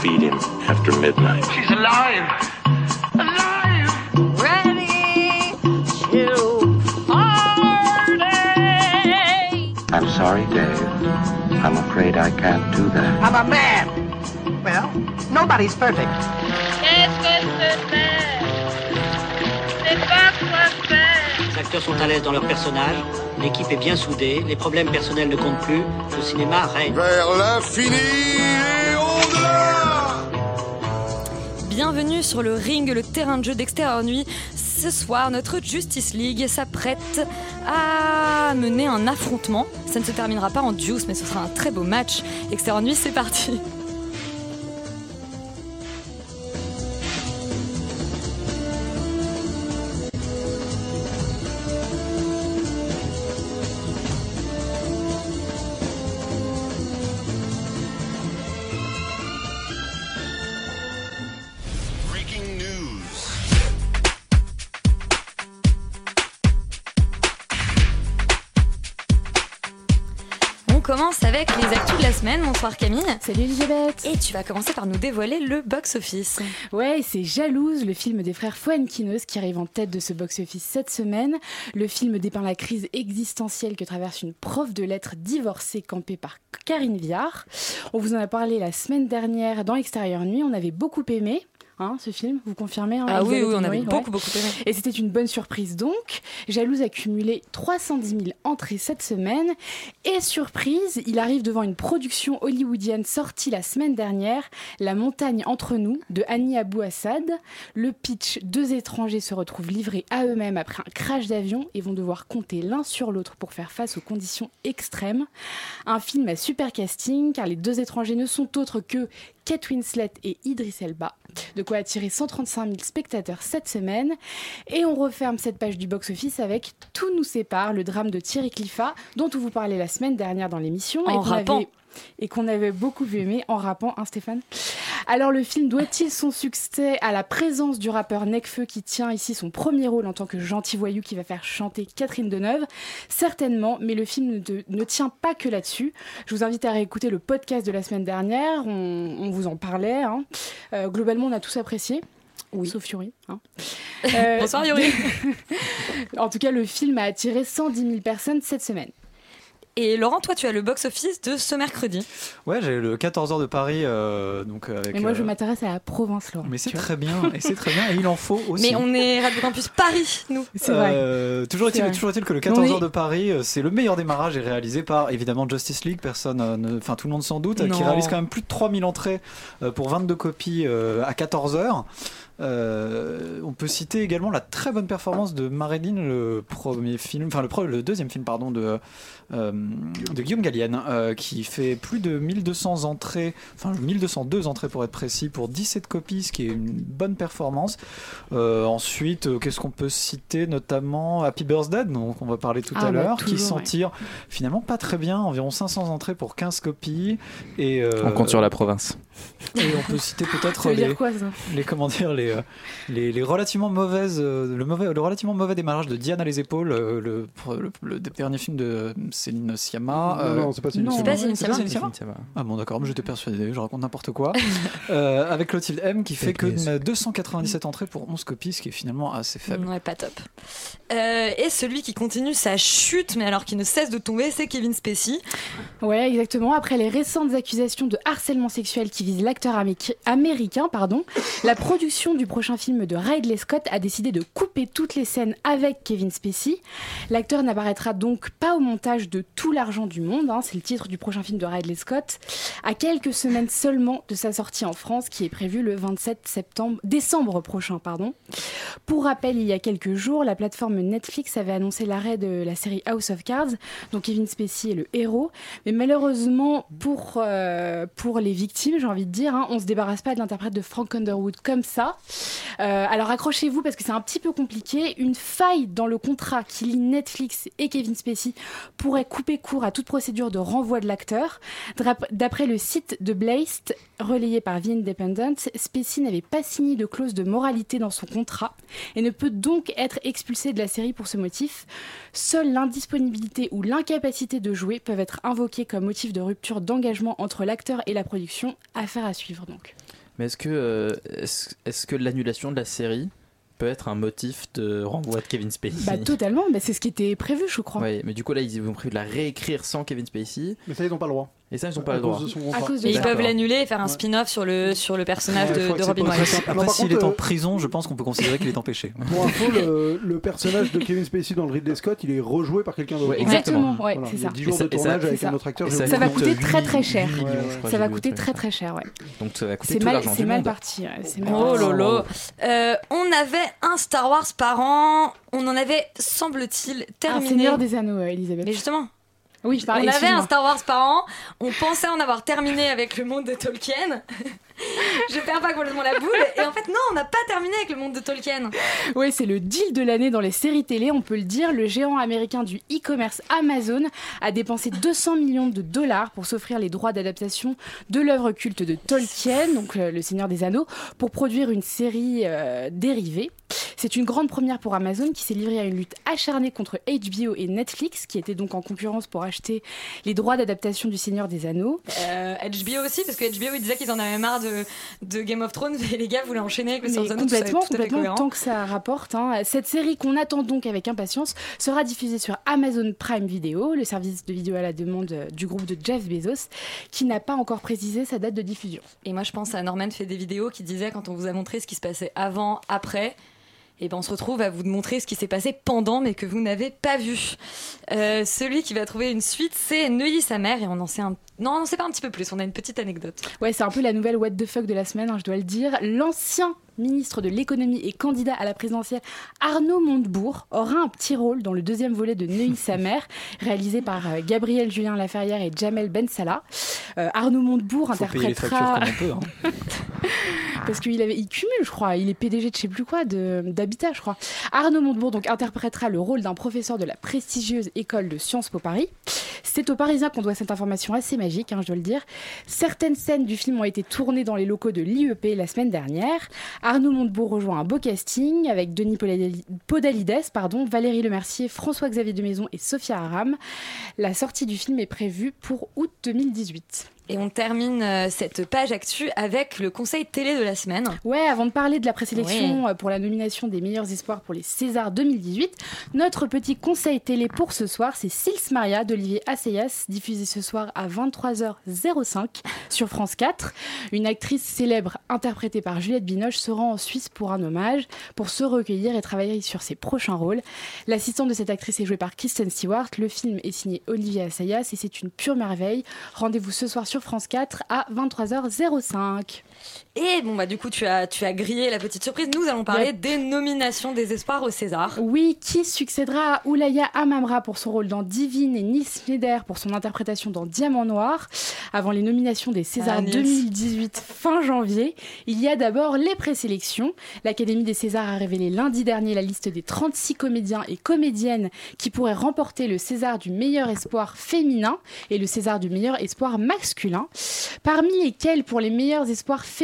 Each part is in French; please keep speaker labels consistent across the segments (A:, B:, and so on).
A: feed him after midnight.
B: She's alive! Alive!
C: Ready to party.
B: I'm sorry, Dave. I'm afraid I can't do that.
D: I'm a man. Well, nobody's perfect.
C: Qu'est-ce que c'est C'est pas quoi faire.
E: Les acteurs sont à l'aise dans leur personnage, l'équipe est bien soudée, les problèmes personnels ne comptent plus, le cinéma règne.
F: Vers l'infini
G: Bienvenue sur le ring, le terrain de jeu d'Extérieur Nuit. Ce soir, notre Justice League s'apprête à mener un affrontement. Ça ne se terminera pas en juice, mais ce sera un très beau match. Extérieur Nuit, c'est parti.
H: Salut Elisabeth
G: Et tu vas commencer par nous dévoiler le box-office.
H: Ouais, c'est Jalouse, le film des frères Fuenquinos qui arrive en tête de ce box-office cette semaine. Le film dépeint la crise existentielle que traverse une prof de lettres divorcée campée par Karine Viard. On vous en a parlé la semaine dernière dans Extérieur Nuit, on avait beaucoup aimé. Hein, ce film, vous confirmez hein,
G: Ah oui, oui, on avait
H: ouais.
G: beaucoup, beaucoup aimé.
H: Et c'était une bonne surprise donc. Jalouse a cumulé 310 000 entrées cette semaine. Et surprise, il arrive devant une production hollywoodienne sortie la semaine dernière, La montagne entre nous, de Annie Abou Assad. Le pitch, deux étrangers se retrouvent livrés à eux-mêmes après un crash d'avion et vont devoir compter l'un sur l'autre pour faire face aux conditions extrêmes. Un film à super casting, car les deux étrangers ne sont autres que Kate Winslet et Idris Elba. De quoi attirer 135 000 spectateurs cette semaine. Et on referme cette page du box-office avec Tout nous sépare, le drame de Thierry Cliffat, dont on vous parlait la semaine dernière dans l'émission.
G: En
H: et qu'on
G: rappant.
H: avait- Et qu'on avait beaucoup aimé en rappant, hein Stéphane Alors le film doit-il son succès à la présence du rappeur Necfeu qui tient ici son premier rôle en tant que gentil voyou qui va faire chanter Catherine Deneuve? Certainement, mais le film ne, ne tient pas que là-dessus. Je vous invite à réécouter le podcast de la semaine dernière, on, on vous en parlait. hein. Euh, globalement, on a tous apprécié.
G: Oui.
H: Sauf Yuri. hein. Euh,
G: Bonsoir Yuri.
H: en tout cas, le film a attiré 110 000 personnes cette semaine.
G: Et Laurent, toi, tu as le box-office de ce mercredi.
I: Ouais, j'ai le 14h de Paris, euh, donc avec.
H: Et moi, je
I: euh,
H: m'intéresse à la Provence, Laurent.
I: Mais c'est très bien, et c'est très bien, et il en faut aussi.
G: Mais on est Radio Campus Paris, nous.
H: C'est vrai.
I: Euh, toujours est-il que le
H: On
I: 14
H: est-
I: heures de Paris, euh, c'est le meilleur démarrage et réalisé par évidemment Justice League, personne, euh, ne- enfin tout le monde sans doute, qui réalise quand même plus de 3000 entrées euh, pour 22 copies euh, à 14 heures. Euh, on peut citer également la très bonne performance de Marilyn, le premier film, enfin le, deuxième film pardon de, euh, de Guillaume Gallienne, euh, qui fait plus de 1200 entrées, enfin 1202 entrées pour être précis, pour 17 copies, ce qui est une bonne performance. Euh, ensuite, euh, qu'est-ce qu'on peut citer Notamment Happy Birthday, dont on va parler tout
H: Ah
I: à
H: bah,
I: l'heure, qui s'en
H: ouais.
I: tire finalement pas très bien, environ 500 entrées pour 15 copies. Et, euh,
J: On compte sur la province.
I: et on peut citer peut-être les,
H: dire quoi, ça?
I: les comment dire les, euh, les, les relativement mauvaises euh, le mauvais le relativement mauvais démarrage de Diane à les épaules euh, le, le, le dernier film de Céline Sciamma euh,
F: non, c'est pas Céline
H: non,
G: C'est
F: Sciamma.
G: pas Céline
I: c'est pas
G: Sciamma
I: Céline Sciamma ah bon d'accord mais j'étais persuadé je raconte n'importe quoi Euh, avec Clotilde M qui fait que
J: TPS.
I: 297 entrées pour 11 copies ce qui est finalement assez faible
G: Ouais, pas top. Euh, et celui qui continue sa chute, mais alors qui ne cesse de tomber, c'est Kevin Spacey.
H: Ouais, exactement. Après les récentes accusations de harcèlement sexuel qui visent l'acteur améri- américain, pardon, la production du prochain film de Ridley Scott a décidé de couper toutes les scènes avec Kevin Spacey. L'acteur n'apparaîtra donc pas au montage de tout l'argent du monde, hein, c'est le titre du prochain film de Ridley Scott, à quelques semaines seulement de sa sortie en France, qui est prévue le 27 septembre, décembre prochain, pardon. Pour rappel, il y a quelques jours, la plateforme Netflix avait annoncé l'arrêt de la série House of Cards, dont Kevin Spacey est le héros. Mais malheureusement, pour, euh, pour les victimes, j'ai envie de dire, hein, on se débarrasse pas de l'interprète de Frank Underwood comme ça. Euh, alors accrochez-vous parce que c'est un petit peu compliqué. Une faille dans le contrat qui lie Netflix et Kevin Spacey pourrait couper court à toute procédure de renvoi de l'acteur. D'après le site de Blast, relayé par The Independent, Spacey n'avait pas signé de clause de moralité dans son contrat et ne peut donc être expulsé de la série pour ce motif. Seule l'indisponibilité ou l'incapacité de jouer peuvent être invoqués comme motif de rupture d'engagement entre l'acteur et la production. Affaire à suivre donc.
J: Mais est-ce que, euh, est-ce, est-ce que l'annulation de la série peut être un motif de renvoi de Kevin Spacey
H: Bah totalement, bah, c'est ce qui était prévu je crois.
J: Ouais, mais du coup là ils ont prévu de la réécrire sans Kevin Spacey.
K: Mais ça ils n'ont pas le droit.
J: Et ça ils n'ont pas le droit.
H: À cause de
G: ils peuvent l'annuler et faire un spin-off sur le, sur le personnage
K: Ouais,
G: de, Robin Williams.
I: Après,
K: par
I: s'il est en prison, je pense qu'on peut considérer qu'il est empêché.
K: Pour info, le, le personnage de Kevin Spacey dans le Ridley Scott, il est rejoué par quelqu'un d'autre.
J: Ouais,
H: Exactement, ouais,
K: Voilà,
H: c'est ça.
K: 10 jours
J: ça-
K: de
J: ça-
K: tournage avec un autre acteur.
J: Ça,
H: Ça va coûter
J: coûte
H: très,
J: 8
H: très cher. Ça va coûter très très cher, ouais.
J: Donc ça va coûter tout l'argent
H: c'est mal parti.
G: Oh lolo. Euh, on avait un Star Wars par an. On en avait, semble-t-il,
H: Un
G: terminé.
H: Seigneur des Anneaux, euh, Elisabeth.
G: Mais justement,
H: Oui, je
G: on avait un. Star Wars par an. On pensait en avoir terminé avec le monde de Tolkien. Je perds pas complètement la boule. Et en fait, non, on n'a pas terminé avec le monde de Tolkien.
H: Oui, c'est le deal de l'année dans les séries télé, on peut le dire. Le géant américain du e-commerce Amazon a dépensé 200 millions de dollars pour s'offrir les droits d'adaptation de l'œuvre culte de Tolkien, donc euh, Le Seigneur des Anneaux, pour produire une série euh, dérivée. C'est une grande première pour Amazon qui s'est livré à une lutte acharnée contre HBO et Netflix, qui étaient donc en concurrence pour acheter les droits d'adaptation du Seigneur des Anneaux.
G: Euh, HBO aussi, parce que HBO ils disaient qu'ils en avaient marre de, de Game of Thrones, mais les gars voulaient enchaîner avec le Seigneur des Anneaux, tout ça est
H: complètement,
G: tout
H: complètement, tant que ça rapporte. hein. Cette série qu'on attend donc avec impatience sera diffusée sur Amazon Prime Video, le service de vidéo à la demande euh, du groupe de Jeff Bezos, qui n'a pas encore précisé sa date de diffusion.
G: Et moi, je pense à Norman fait des vidéos qui disait quand on vous a montré ce qui se passait avant, après. Et ben on se retrouve à vous montrer ce qui s'est passé pendant, mais que vous n'avez pas vu. Euh, celui qui va trouver une suite, c'est Neuilly sa mère, et on en sait un. Non, on n'en sait pas un petit peu plus. On a une petite anecdote.
H: Ouais, c'est un peu la nouvelle what the fuck de la semaine, hein, je dois le dire. L'ancien ministre de l'économie et candidat à la présidentielle Arnaud Montebourg aura un petit rôle dans le deuxième volet de Neuilly sa mère, réalisé par euh, Gabriel Julien Laferrière et Jamel Ben Salah. Euh, Arnaud Montebourg interprétera
I: peut. hein.
H: parce qu'il avait, il cumule, je crois, il est PDG de je sais plus quoi, de- d'Habitat, je crois. Arnaud Montebourg donc interprétera le rôle d'un professeur de la prestigieuse école de Sciences Po Paris. C'est aux Parisiens qu'on doit cette information assez magique, hein, je dois le dire. Certaines scènes du film ont été tournées dans les locaux de l'IEP la semaine dernière. Arnaud Montebourg rejoint un beau casting avec Denis Podali- Podalides, pardon, Valérie Lemercier, François-Xavier de Maison et Sophia Aram. La sortie du film est prévue pour août 2018.
G: Et on termine euh, cette page actu avec le conseil télé de la semaine.
H: Ouais, avant de parler de la présélection euh, pour la nomination des meilleurs espoirs pour les Césars 2018, notre petit conseil télé pour ce soir, c'est Sils Maria d'Olivier Assayas, diffusé ce soir à 23h05 sur France 4. Une actrice célèbre interprétée par Juliette Binoche se rend en Suisse pour un hommage, pour se recueillir et travailler sur ses prochains rôles. L'assistante de cette actrice est jouée par Kristen Stewart. Le film est signé Olivier Assayas et c'est une pure merveille. Rendez-vous ce soir sur France 4 à 23h05.
G: Et bon, bah, du coup, tu as, tu as grillé la petite surprise. Nous allons parler
H: Yep.
G: des nominations des espoirs au César.
H: Oui, qui succédera à Oulaya Amamra pour son rôle dans Divine et Nils Schneider pour son interprétation dans Diamant Noir Avant les nominations des Césars
G: Ah, Nils.
H: 2018 fin janvier, il y a d'abord les présélections. L'Académie des Césars a révélé lundi dernier la liste des 36 comédiens et comédiennes qui pourraient remporter le César du meilleur espoir féminin et le César du meilleur espoir masculin. Parmi lesquels pour les meilleurs espoirs féminins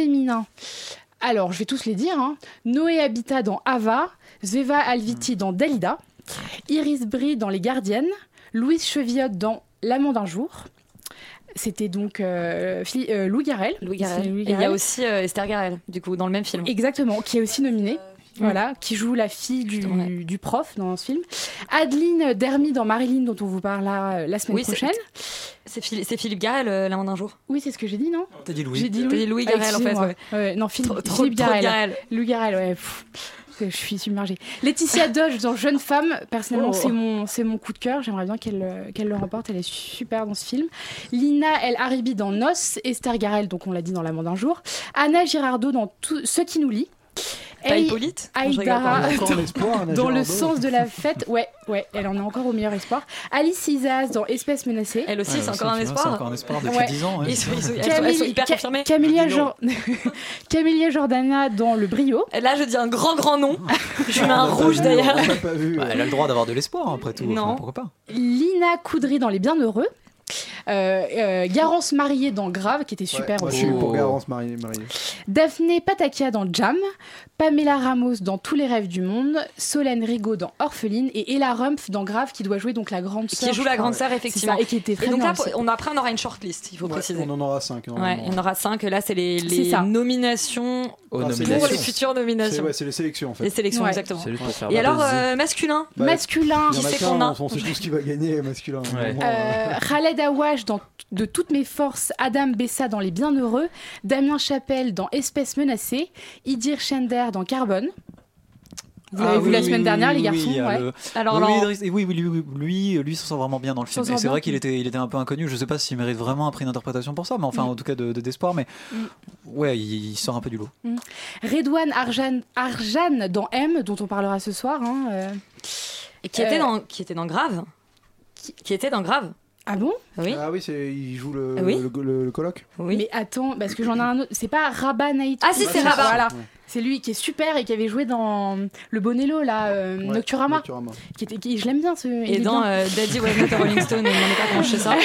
H: alors, je vais tous les dire. hein. Noé Habitat dans Ava, Zveva Alviti dans Dalida, Iris Brie dans Les Gardiennes, Louise Chevillotte dans L'amant d'un jour. C'était donc euh, euh, Louis Garrel.
G: Louis Garrel.
H: Louis
G: Et il y a
H: Garrel.
G: aussi euh, Esther Garel, du coup, dans le même film.
H: Exactement, qui est aussi nominée. Voilà, qui joue la fille du,
G: Justement, ouais.
H: du prof dans ce film. Adeline Dermy dans Marilyn, dont on vous parlera euh, la semaine
G: Oui,
H: prochaine.
G: C'est Phil- c'est Philippe Garel, euh, l'un d'un jour.
H: Oui, c'est ce que j'ai dit, non?
I: T'as dit Louis.
H: J'ai dit
G: T'as
H: Louis.
G: dit Louis
H: Ah,
G: Garrel, en fait,
H: excusez-moi.
G: ouais.
H: Ouais, non, Philippe,
G: Trop- trop-
H: Philippe. Louis Garrel, ouais. pff, je suis submergée. Laetitia Dodge dans Jeune femme, personnellement,
G: Oh.
H: c'est mon, c'est mon coup de cœur. J'aimerais bien qu'elle euh, qu'elle le remporte. Elle est super dans ce film. Lina El Haribi dans Nos. Esther Garel, donc on l'a dit dans L'amant d'un jour. Anna Girardot dans tout, Ce qui nous lie. Aï-
G: Hippolyte
H: Aïdara, dans le sens de la fête. Ouais, ouais, elle en est encore au meilleur espoir. Alice Isaz dans Espèce menacée.
G: Elle aussi,
I: Ouais,
G: c'est encore un espoir.
I: C'est encore un espoir depuis
H: Ouais.
I: 10 ans. ouais.
G: Ils sont, ils sont- elles sont- hyper confirmées.
H: Jordana dans Le Brio.
G: Et Là, je dis un grand, grand nom. Je mets un
K: pas
G: rouge d'ailleurs.
I: Bah, elle a le droit d'avoir de l'espoir après tout.
G: Non.
I: enfin, pourquoi pas
H: Lina Coudry dans Les Bienheureux. Euh, euh, Garance Mariée dans Grave, qui était super
K: Moi, je
H: aussi.
K: suis pour
I: Oh.
K: Garance mariée. mariée.
H: Daphné Patakia dans Jam, Pamela Ramos dans Tous les rêves du monde, Solène Rigaud dans Orpheline et Ella Rumpf dans Grave qui doit jouer donc la grande sœur.
G: Qui joue
H: je
G: la grande sœur,
H: C'est
G: effectivement.
H: ça, et qui était très
G: Et donc
H: bien
G: là,
H: aussi.
G: on, après, on aura une shortlist, il faut
K: Ouais,
G: préciser.
K: on en aura 5.
G: Ouais, il y en aura cinq. Là, c'est les, les nominations
J: Aux
K: Ah,
G: pour
J: nominations.
G: les futures
K: C'est
G: nominations.
K: ouais, c'est les sélections en fait.
G: Les sélections,
H: Ouais.
G: exactement. Et alors, euh, masculin?
K: Bah,
H: Masculin,
G: qui c'est qu'on a
K: on sait tous qui va gagner masculin.
J: Ouais.
H: Euh, Khaled Awash dans De toutes mes forces, Adam Bessa dans Les Bienheureux, Damien Chapelle dans Espèce menacée, Idir Schender dans Carbone. Vous l'avez
I: Ah
H: vu
I: oui,
H: la semaine
I: oui,
H: dernière,
I: oui,
H: les garçons ouais.
I: le-
G: Alors,
I: oui, oui, lui, lui, lui s'en sort vraiment bien dans le film. C'est vrai qu'il était, il était un peu inconnu. Je sais pas s'il mérite vraiment un prix d'interprétation pour ça, mais enfin,
H: Mm.
I: en tout cas, de, de- d'espoir. Mais
H: Mm.
I: ouais, il, il sort un peu du lot.
H: Redouane Arjan, Arjan dans M, dont on parlera ce soir. hein, euh.
G: Et qui était
H: Euh,
G: dans, qui était dans Grave. Qui, qui était dans Grave.
H: Ah bon?
G: Oui.
K: Ah oui, c'est il joue le,
G: Oui.
K: le, le- le colloque.
G: Oui.
H: Mais attends, parce que j'en ai un autre. C'est pas Rabat Naït.
G: Ah, si, c'est Rabat.
H: Voilà. C'est lui qui est super et qui avait joué dans Le Bonello, là, euh,
K: Ouais,
H: Nocturama.
K: Nocturama.
H: Qui était, qui- je l'aime bien ce.
G: Et
H: est
G: dans
H: bien.
G: euh, Daddy Was Not a Rolling Stone, ne me demandez pas comment je fais ça.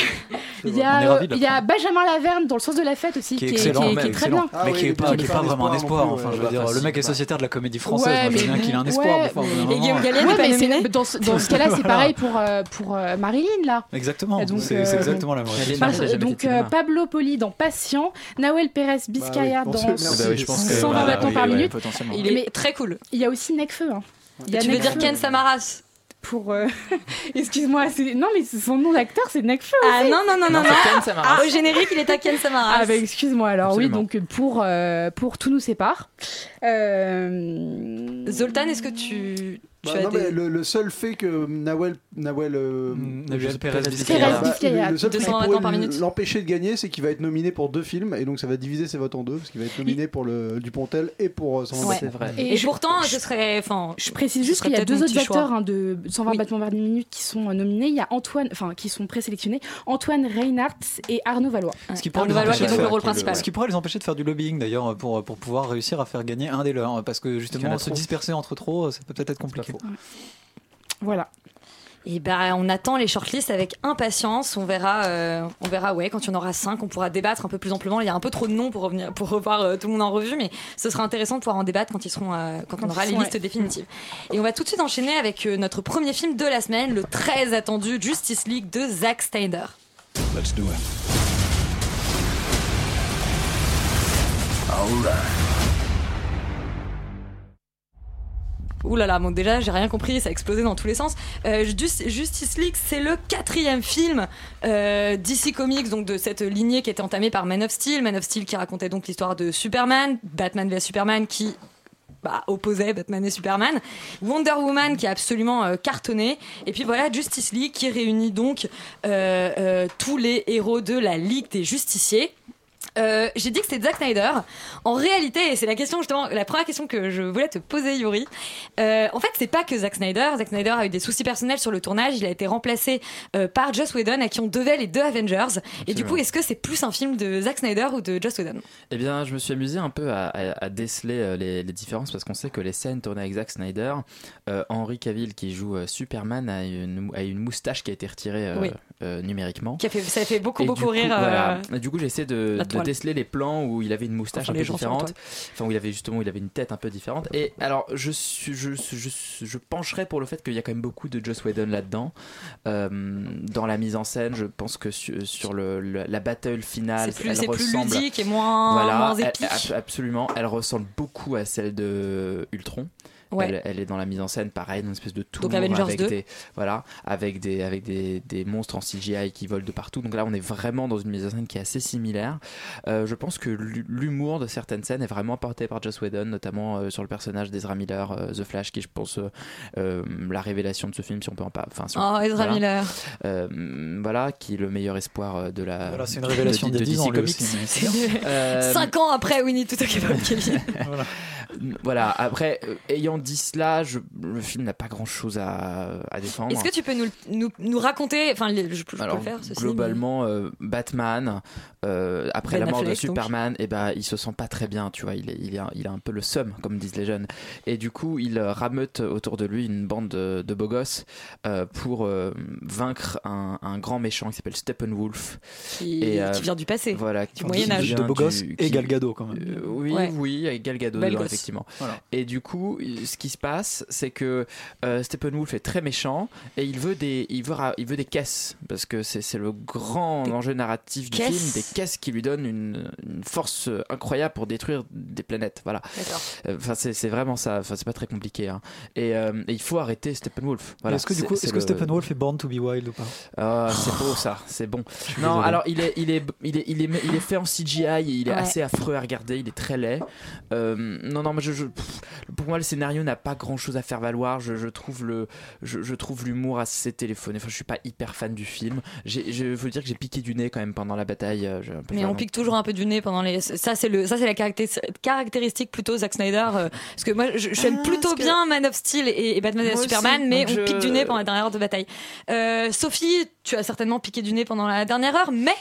H: Il y
I: On est
H: a, euh, il y. Benjamin Laverne dans Le sens de la fête aussi,
I: Qui est
H: qui,
I: excellent,
H: qui est- qui est très bien.
K: Ah
I: mais
K: oui,
I: qui est
K: mais
I: pas, est
K: est
I: pas
K: pas
I: vraiment un espoir.
K: non
I: Enfin, je veux dire, le mec est sociétaire de la comédie française.
H: Ouais,
I: moi, je veux
H: mais
I: bien qu'il a un espoir.
G: Et Guillaume. Gallienne n'est
H: mais dans ce, dans ce cas-là, c'est pareil pour, euh, pour euh, Marilyn, là.
I: Exactement.
H: Donc,
I: c'est
H: euh,
I: exactement la même
J: est
H: donc. Pablo Poli dans Patient, Nawel Pérez Biscayar
K: Bah
H: dans
K: pour ce- merci.
J: Bah oui, je pense que-
H: 120
J: voilà,
H: bâtons
J: oui,
H: par minute.
I: Potentiellement.
G: Il est
H: Mais-
G: très cool.
H: Il y a aussi Nekfeu. Hein. Il y a
G: Tu veux dire Ken Samaras
H: pour. euh, Excuse-moi, c'est- non mais c'est- son nom d'acteur c'est Nekfeu.
G: Ah non, non, non, non, non.
J: Ken.
G: Au générique, il est à Ken Samaras.
H: Ah bah excuse-moi alors
J: Absolument.
H: oui donc pour euh, pour tout nous sépare. Euh...
G: Zoltan, est-ce que tu
K: Bah
G: as
K: non,
G: des...
K: mais le, le seul fait que Nawel, Nawel, euh,
I: Mm,
K: sais
I: Pérez
K: pas-
I: Vizcaya.
K: Bah,
H: Vizcaya.
K: le- le seul truc
G: 220
K: qui
G: bâtons
K: pourrait
G: par minute.
K: l'empêcher de gagner, c'est qu'il va être nominé pour deux films et donc ça va diviser ses votes en deux parce qu'il va être nominé pour le Dupontel et pour euh, 120
H: Ouais.
J: C'est vrai.
G: Et,
H: je-
G: pourtant. Enfin,
H: Je précise juste qu'il y a deux autres acteurs hein, de 120
G: Oui.
H: battements par minute qui sont euh, nominés. Il y a Antoine, enfin qui sont présélectionnés, Antoine Reinhardt et Arnaud Valois.
I: Ce qui
G: Arnaud
I: pourrait les
G: Valois qui
I: empêcher
G: est
I: de
G: donc le
I: faire-
G: rôle principal.
I: Ce qui pourrait les empêcher de faire du lobbying d'ailleurs pour, pour pouvoir réussir à faire gagner un des leurs. Parce que justement, se disperser entre trop, ça peut peut-être être compliqué.
H: Voilà.
G: Et ben, on attend les shortlists avec impatience. On verra, euh, on verra, ouais, quand il y en aura cinq, on pourra débattre un peu plus amplement. Il y a un peu trop de noms pour revenir, pour revoir euh, tout le monde en revue, mais ce sera intéressant de pouvoir en débattre quand ils seront, euh, quand,
H: Quand
G: on aura les listes définitives. Et on va tout de suite enchaîner avec euh, notre premier film de la semaine, le très attendu Justice League de Zack Snyder.
L: Let's do it.
G: Ouh là là, déjà j'ai rien compris, ça a explosé dans tous les sens. Euh, Just- Justice League, c'est le quatrième film euh, DC Comics, donc de cette lignée qui était entamée par Man of Steel. Man of Steel qui racontait donc l'histoire de Superman, Batman vs Superman qui bah, opposait Batman et Superman, Wonder Woman qui a absolument euh, cartonné, et puis voilà Justice League qui réunit donc euh, tous les héros de la Ligue des Justiciers. Euh, j'ai dit que c'était Zack Snyder. En réalité, et c'est la question justement, la première question que je voulais te poser, Yuri. Euh, en fait, c'est pas que Zack Snyder. Zack Snyder a eu des soucis personnels sur le tournage. Il a été remplacé euh, par Joss Whedon, à qui on devait les deux Avengers. Et du coup, est-ce que c'est plus un film de Zack Snyder ou de Joss Whedon?
J: Eh bien, je me suis amusé un peu à, à- à déceler les, les différences parce qu'on sait que les scènes tournées avec Zack Snyder, Henry Cavill qui joue Superman a une, a une moustache qui a été retirée
G: Oui.
J: numériquement.
G: Qui a fait, ça a fait beaucoup
J: Et
G: beaucoup
J: du
G: rire.
J: voilà. Du coup, j'ai essayé de,
G: toile.
J: déceler les plans où il avait une moustache
G: Enfin,
J: un peu différente. Enfin, où il avait justement, où il avait une tête un peu différente. Et alors, je, je, je, je pencherais pour le fait qu'il y a quand même beaucoup de Joss Whedon là-dedans. Euh, dans la mise en scène, je pense que sur, sur le, le- la battle finale,
G: C'est plus,
J: elle
G: ludique et moins,
J: Voilà,
G: moins épique.
J: ab- absolument. Elle ressemble beaucoup à celle de Ultron.
G: Ouais.
J: Elle, elle est dans la mise en scène, pareil, dans une espèce de tour
G: Donc Avengers
J: avec
G: 2.
J: des voilà, avec des avec des, des monstres en CGI qui volent de partout. Donc là, on est vraiment dans une mise en scène qui est assez similaire. Euh, je pense que l'hu- l'humour de certaines scènes est vraiment apporté par Joss Whedon, notamment euh, sur le personnage d'Ezra Miller, euh, The Flash, qui je pense euh, euh, la révélation de ce film, si on peut en pas. Enfin, si on-
G: Oh, Ezra
J: voilà.
G: Miller.
J: Euh, voilà, qui est le meilleur espoir euh, de la.
I: Voilà, c'est une révélation
J: de,
I: a
J: de
I: 10
J: DC
I: ans,
J: Comics.
I: aussi, mais c'est
J: Euh,
G: Cinq ans après We Need to Talk About Kevin.
I: Voilà.
J: Voilà. Après, euh, ayant dit cela, je- le film n'a pas grand-chose à, à défendre.
G: Est-ce que tu peux nous, nous, nous raconter, enfin, je, je peux
J: Alors,
G: le faire, ceci,
J: globalement, euh, Batman, euh, après
G: Ben
J: la mort de
G: Affleck, donc.
J: Superman, eh ben, il se sent pas très bien, tu vois. Il, est, il, est un, il a un peu le seum, comme disent les jeunes. Et du coup, il rameute autour de lui une bande de, de beaux gosses euh, pour euh, vaincre un, un grand méchant qui s'appelle Steppenwolf.
G: Qui- qui vient du passé,
J: Voilà,
G: du Moyen Âge.
J: vient
I: De beaux gosses et
J: qui-
I: Gal Gadot, quand même.
J: euh, oui,
G: Ouais.
J: oui, avec Gal Gadot
G: Belle
I: Voilà.
J: Et du coup, ce qui se passe, c'est que euh, Steppenwolf est très méchant et il veut des, il veut, il veut des caisses parce que c'est le grand enjeu narratif du
G: caisses
J: film, des caisses qui lui donnent une, une force euh, incroyable pour détruire des planètes. Voilà. Euh, Enfin, c'est vraiment ça. Enfin, c'est pas très compliqué. hein. Et, euh, et il faut arrêter Steppenwolf. Voilà.
I: est-ce que du coup, est-ce que
J: le-
I: Steppenwolf est Born to be Wild ou pas?
J: Ah, c'est beau ça, c'est bon. Non,
I: désolé.
J: alors il est, il est, il est, il est, il est fait en CGI et il est
G: Ouais.
J: assez affreux à regarder. Il est très laid. Euh, non, non, mais je, je- pff, pour moi le scénario n'a pas grand chose à faire valoir. Je, je trouve le, je, je trouve l'humour assez téléphoné. Enfin, je suis pas hyper fan du film. Je veux dire que j'ai piqué du nez quand même pendant la bataille. euh, j'ai un peu
G: Mais on pique toujours un peu du nez pendant les. Ça, c'est le, ça, c'est la caractéris- caractéristique plutôt Zack Snyder. euh, parce que moi, je- j'aime
J: Ah,
G: plutôt
J: que-
G: bien Man of Steel et, et Batman
J: aussi,
G: Superman, mais
J: donc
G: on
J: je-
G: pique du nez pendant la dernière heure de bataille. Euh, Sophie, tu as certainement piqué du nez pendant la dernière heure, mais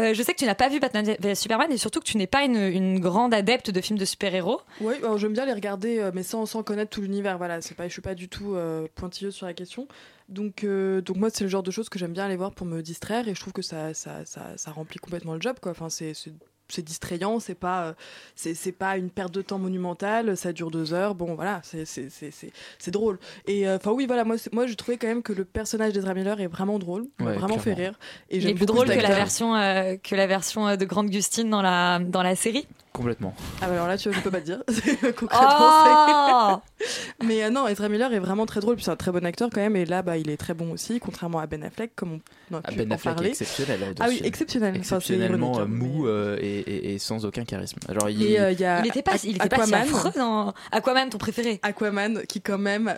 G: euh, je sais que tu n'as pas vu Batman vs Superman et surtout que tu n'es pas une, une grande adepte de films de super-héros.
L: Oui, alors j'aime bien les regarder, euh, mais sans, sans connaître tout l'univers. Voilà, c'est pas, je suis pas du tout euh, pointilleuse sur la question. Donc, euh, donc moi, c'est le genre de choses que j'aime bien aller voir pour me distraire, et je trouve que ça, ça, ça, ça remplit complètement le job. Quoi. Enfin, c'est, c'est, c'est distrayant, c'est pas, euh, c'est, c'est pas une perte de temps monumentale. Ça dure deux heures. Bon, voilà, c'est, c'est, c'est, c'est, c'est drôle. Et euh, enfin, oui, voilà, moi, moi, je trouvais quand même que le personnage d'Ezra Miller est vraiment drôle, m'a
J: Ouais,
L: vraiment fait rire. Et
G: Il est plus drôle que la version euh, que la version euh, de Grande Gustine dans la dans la série.
J: Complètement.
L: Ah bah alors là, tu vois, je peux pas te dire. Concrètement,
G: Oh
L: c'est- Mais euh, non, Ezra Miller est vraiment très drôle, puis c'est un très bon acteur quand même, et là, bah, il est très bon aussi, contrairement à Ben Affleck, comme on a
J: Ah,
L: pu
J: Ben
L: en
J: Affleck est exceptionnel.
L: Ah oui, exceptionnel.
J: Exceptionnellement euh,
L: hein,
J: mou euh, et, et- et sans aucun charisme. Alors il,
L: Et euh, il y a
G: Il était pas, il était pas si affreux dans Aquaman, ton préféré.
L: Aquaman qui quand même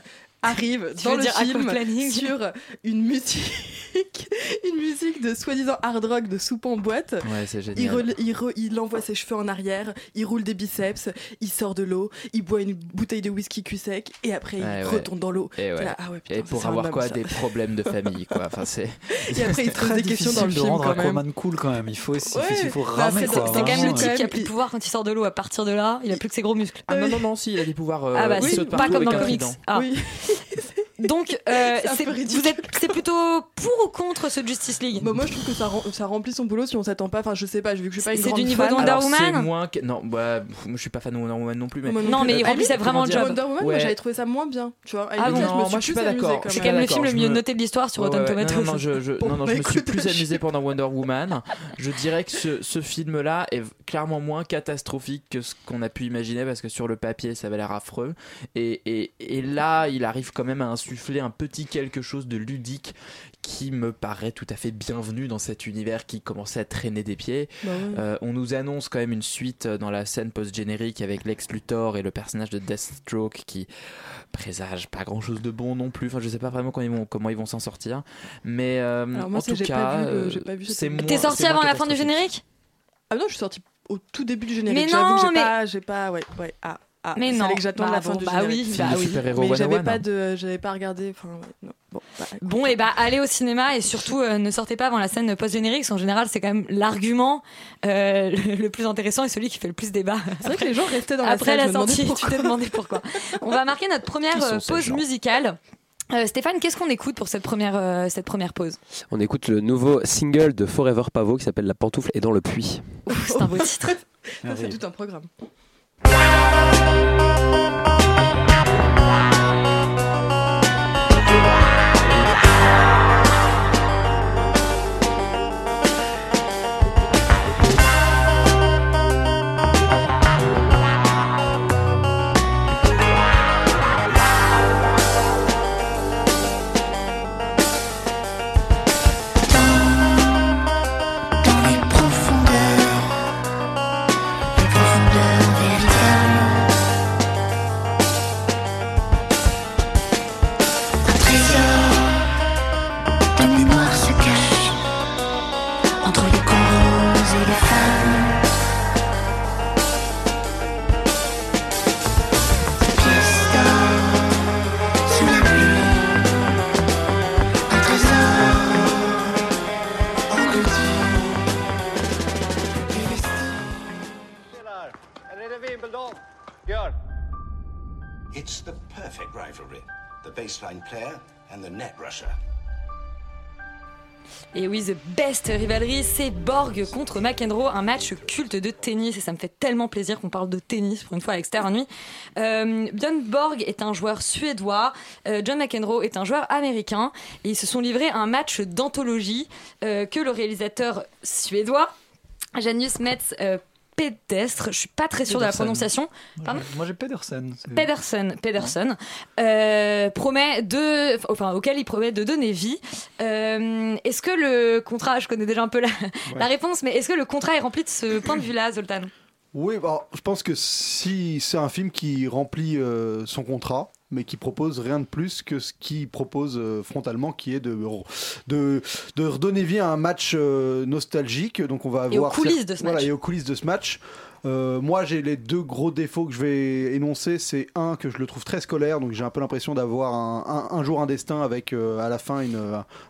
L: arrive
G: Tu
L: dans le
G: dire
L: film sur une musique, une musique de soi-disant hard rock de soupe en boîte.
J: Ouais, c'est génial.
L: Il, il, re- il envoie ses cheveux en arrière, il roule des biceps, il sort de l'eau, il boit une bouteille de whisky cul sec et après
J: Ouais,
L: il
J: ouais.
L: retourne dans l'eau.
J: Et,
L: T'es
J: ouais.
L: là, ah ouais, putain,
J: et
L: ça,
J: pour avoir quoi
L: ça.
J: des problèmes de famille quoi. Enfin c'est.
L: Et après il se pose des questions dans le
I: difficile de
L: film
I: rendre
L: quand même.
I: Aquaman cool quand même. Il faut, aussi- il faut
L: Bah,
I: ramer
L: c'est-
I: quoi.
G: C'est quand même le type qui a plus de pouvoir quand il sort de l'eau. À partir de là, il a plus que ses gros muscles.
J: Ah non non non si il a des pouvoirs. euh,
G: Ah bah c'est pas comme dans le comics. Donc euh,
L: C'est
G: êtes plutôt pour ou contre ce Justice League
L: Bah, moi je trouve que ça, rem- ça remplit son boulot si on s'attend pas. Enfin je sais pas, vu que je suis pas une
G: C'est du niveau
L: fan.
G: de Wonder Woman
J: moins que... non bah je suis pas fan de Wonder Woman non plus mais.
L: Moi
G: Non,
L: plus.
G: mais il remplissait vraiment le job.
L: Wonder Woman,
J: Ouais.
L: j'avais trouvé ça moins bien. Tu vois,
G: Ah bon
L: je
J: Non,
L: suis
J: moi, je suis
L: plus
J: pas d'accord. Je
G: C'est quand même le film le
J: je
G: mieux noté de l'histoire sur Rotten Tomatoes.
J: non, non, je, je- je me suis plus
L: je-
J: amusé pendant Wonder Woman. Je dirais que ce, ce film-là est clairement moins catastrophique que ce qu'on a pu imaginer parce que sur le papier ça avait l'air affreux. Et, et, et là, il arrive quand même à insuffler un petit quelque chose de ludique qui me paraît tout à fait bienvenu dans cet univers qui commençait à traîner des pieds.
L: Bah ouais.
J: Euh, on nous annonce quand même une suite dans la scène post-générique avec Lex Luthor et le personnage de Deathstroke qui présage pas grand chose de bon non plus. Enfin, je sais pas vraiment comment ils vont, comment ils vont s'en sortir. Mais euh,
L: moi,
J: en tout cas, euh, c'est
G: T'es sorti avant la fin du générique?
L: Ah non, je suis sortie au tout début du générique.
G: Mais
L: J'avoue que
G: non,
L: j'ai
G: mais-
L: pas, j'ai pas, ouais, ouais. Ah, ah.
G: Mais non.
L: que j'attende
G: Bah
L: la fin
G: bon,
L: du
G: bah
L: générique.
G: oui, bah oui.
L: Mais j'avais
J: 101.
L: pas de, j'avais pas regardé. Enfin, ouais, non. Bon, bah.
G: Bon, et bah allez au cinéma et surtout euh, ne sortez pas avant la scène post-générique, parce qu'en général c'est quand même l'argument euh, le, le plus intéressant et celui qui fait le plus débat.
L: C'est vrai que les gens restaient dans la
G: Après
L: salle.
G: la sortie, tu
L: pourquoi.
G: t'es demandé pourquoi. On va marquer notre première euh, pause
M: gens?
G: musicale. Euh, Stéphane, qu'est-ce qu'on écoute pour cette première, euh, cette première pause?
M: On écoute le nouveau single de Forever Pavo qui s'appelle La pantoufle est dans le puits.
G: C'est un beau titre.
L: Ça, C'est tout un programme.
G: Et oui, The Best Rivalry, c'est Borg contre McEnroe, un match culte de tennis. Et ça me fait tellement plaisir qu'on parle de tennis pour une fois avec Star Nuit. Euh, Björn Borg est un joueur suédois, euh, John McEnroe est un joueur américain. Et ils se sont livrés à un match d'anthologie euh, que le réalisateur suédois, Janus Metz euh, Pédestre, je suis pas très sûre de la prononciation. Pardon
I: Moi j'ai Pedersen. c'est-
G: Pedersen, Pedersen euh, promet de, enfin auquel il promet de donner vie. Euh, est-ce que le contrat, je connais déjà un peu la, la réponse, mais est-ce que le contrat est rempli de ce point de vue-là, Zoltan?
K: Oui, bah, je pense que si c'est un film qui remplit euh, son contrat, mais qui propose rien de plus que ce qu'il propose euh, frontalement, qui est de, de, de redonner vie à un match euh, nostalgique. Donc on va
G: Et aux coulisses de ce
K: voilà,
G: match.
K: et aux coulisses de ce match. Euh, moi, j'ai les deux gros défauts que je vais énoncer. C'est un que je le trouve très scolaire, donc j'ai un peu l'impression d'avoir un, un- un jour un destin avec euh, à la fin une,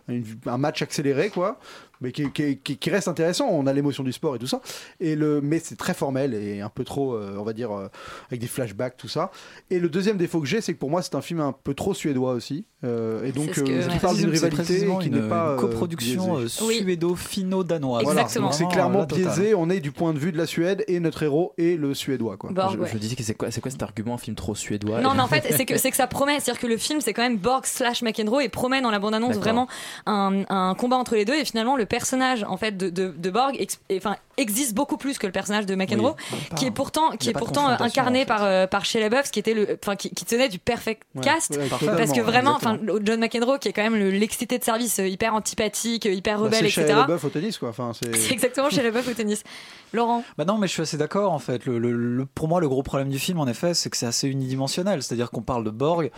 K: une- un match accéléré, quoi. Mais qui, reste intéressant. On a l'émotion du sport et tout ça. Et le, mais c'est très formel et un peu trop, euh, on va dire, euh, avec des flashbacks, tout ça. Et le deuxième défaut que j'ai, c'est que pour moi, c'est un film un peu trop suédois aussi. Euh, et donc,
G: ce que-
K: euh, qui
G: ouais.
K: parle d'une rivalité qui n'est pas
I: une
K: euh,
I: coproduction euh, suédo-finno-danoise.
K: Voilà,
G: Exactement.
K: donc c'est clairement biaisé. On est du point de vue de la Suède et notre héros est le suédois. Quoi.
G: Borg,
J: je,
G: ouais.
J: je disais que c'est quoi, c'est quoi cet argument, un film trop suédois?
G: Non, mais en fait, c'est que, c'est que ça promet. C'est-à-dire que le film, c'est quand même Borg slash McEnroe et promet dans la bande-annonce vraiment un, un combat entre les deux. Et finalement, le personnage en fait de, de, de Borg ex- et, enfin, existe beaucoup plus que le personnage de McEnroe,
I: Oui,
G: qui est pourtant, qui est pourtant incarné
I: en fait.
G: par, euh, par Shia LaBeouf, qui était le, enfin, qui, qui tenait du perfect
K: Ouais,
G: cast.
K: ouais,
G: Parce que vraiment. Enfin, John McEnroe, qui est quand même le- l'excité de service, euh, hyper antipathique, euh, hyper
K: Bah,
G: rebelle,
K: c'est
G: etc.
K: Shia LaBeouf au tennis, quoi. Enfin, c'est...
G: C'est exactement chez LaBeouf au tennis. Laurent.
I: Bah non, mais je suis assez d'accord en fait. Le, le- le- pour moi, le gros problème du film, en effet, c'est que c'est assez unidimensionnel. C'est-à-dire qu'on parle de Borg.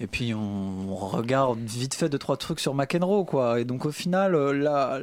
I: Et puis on regarde vite fait deux trois trucs sur McEnroe quoi. Et donc au final euh, la,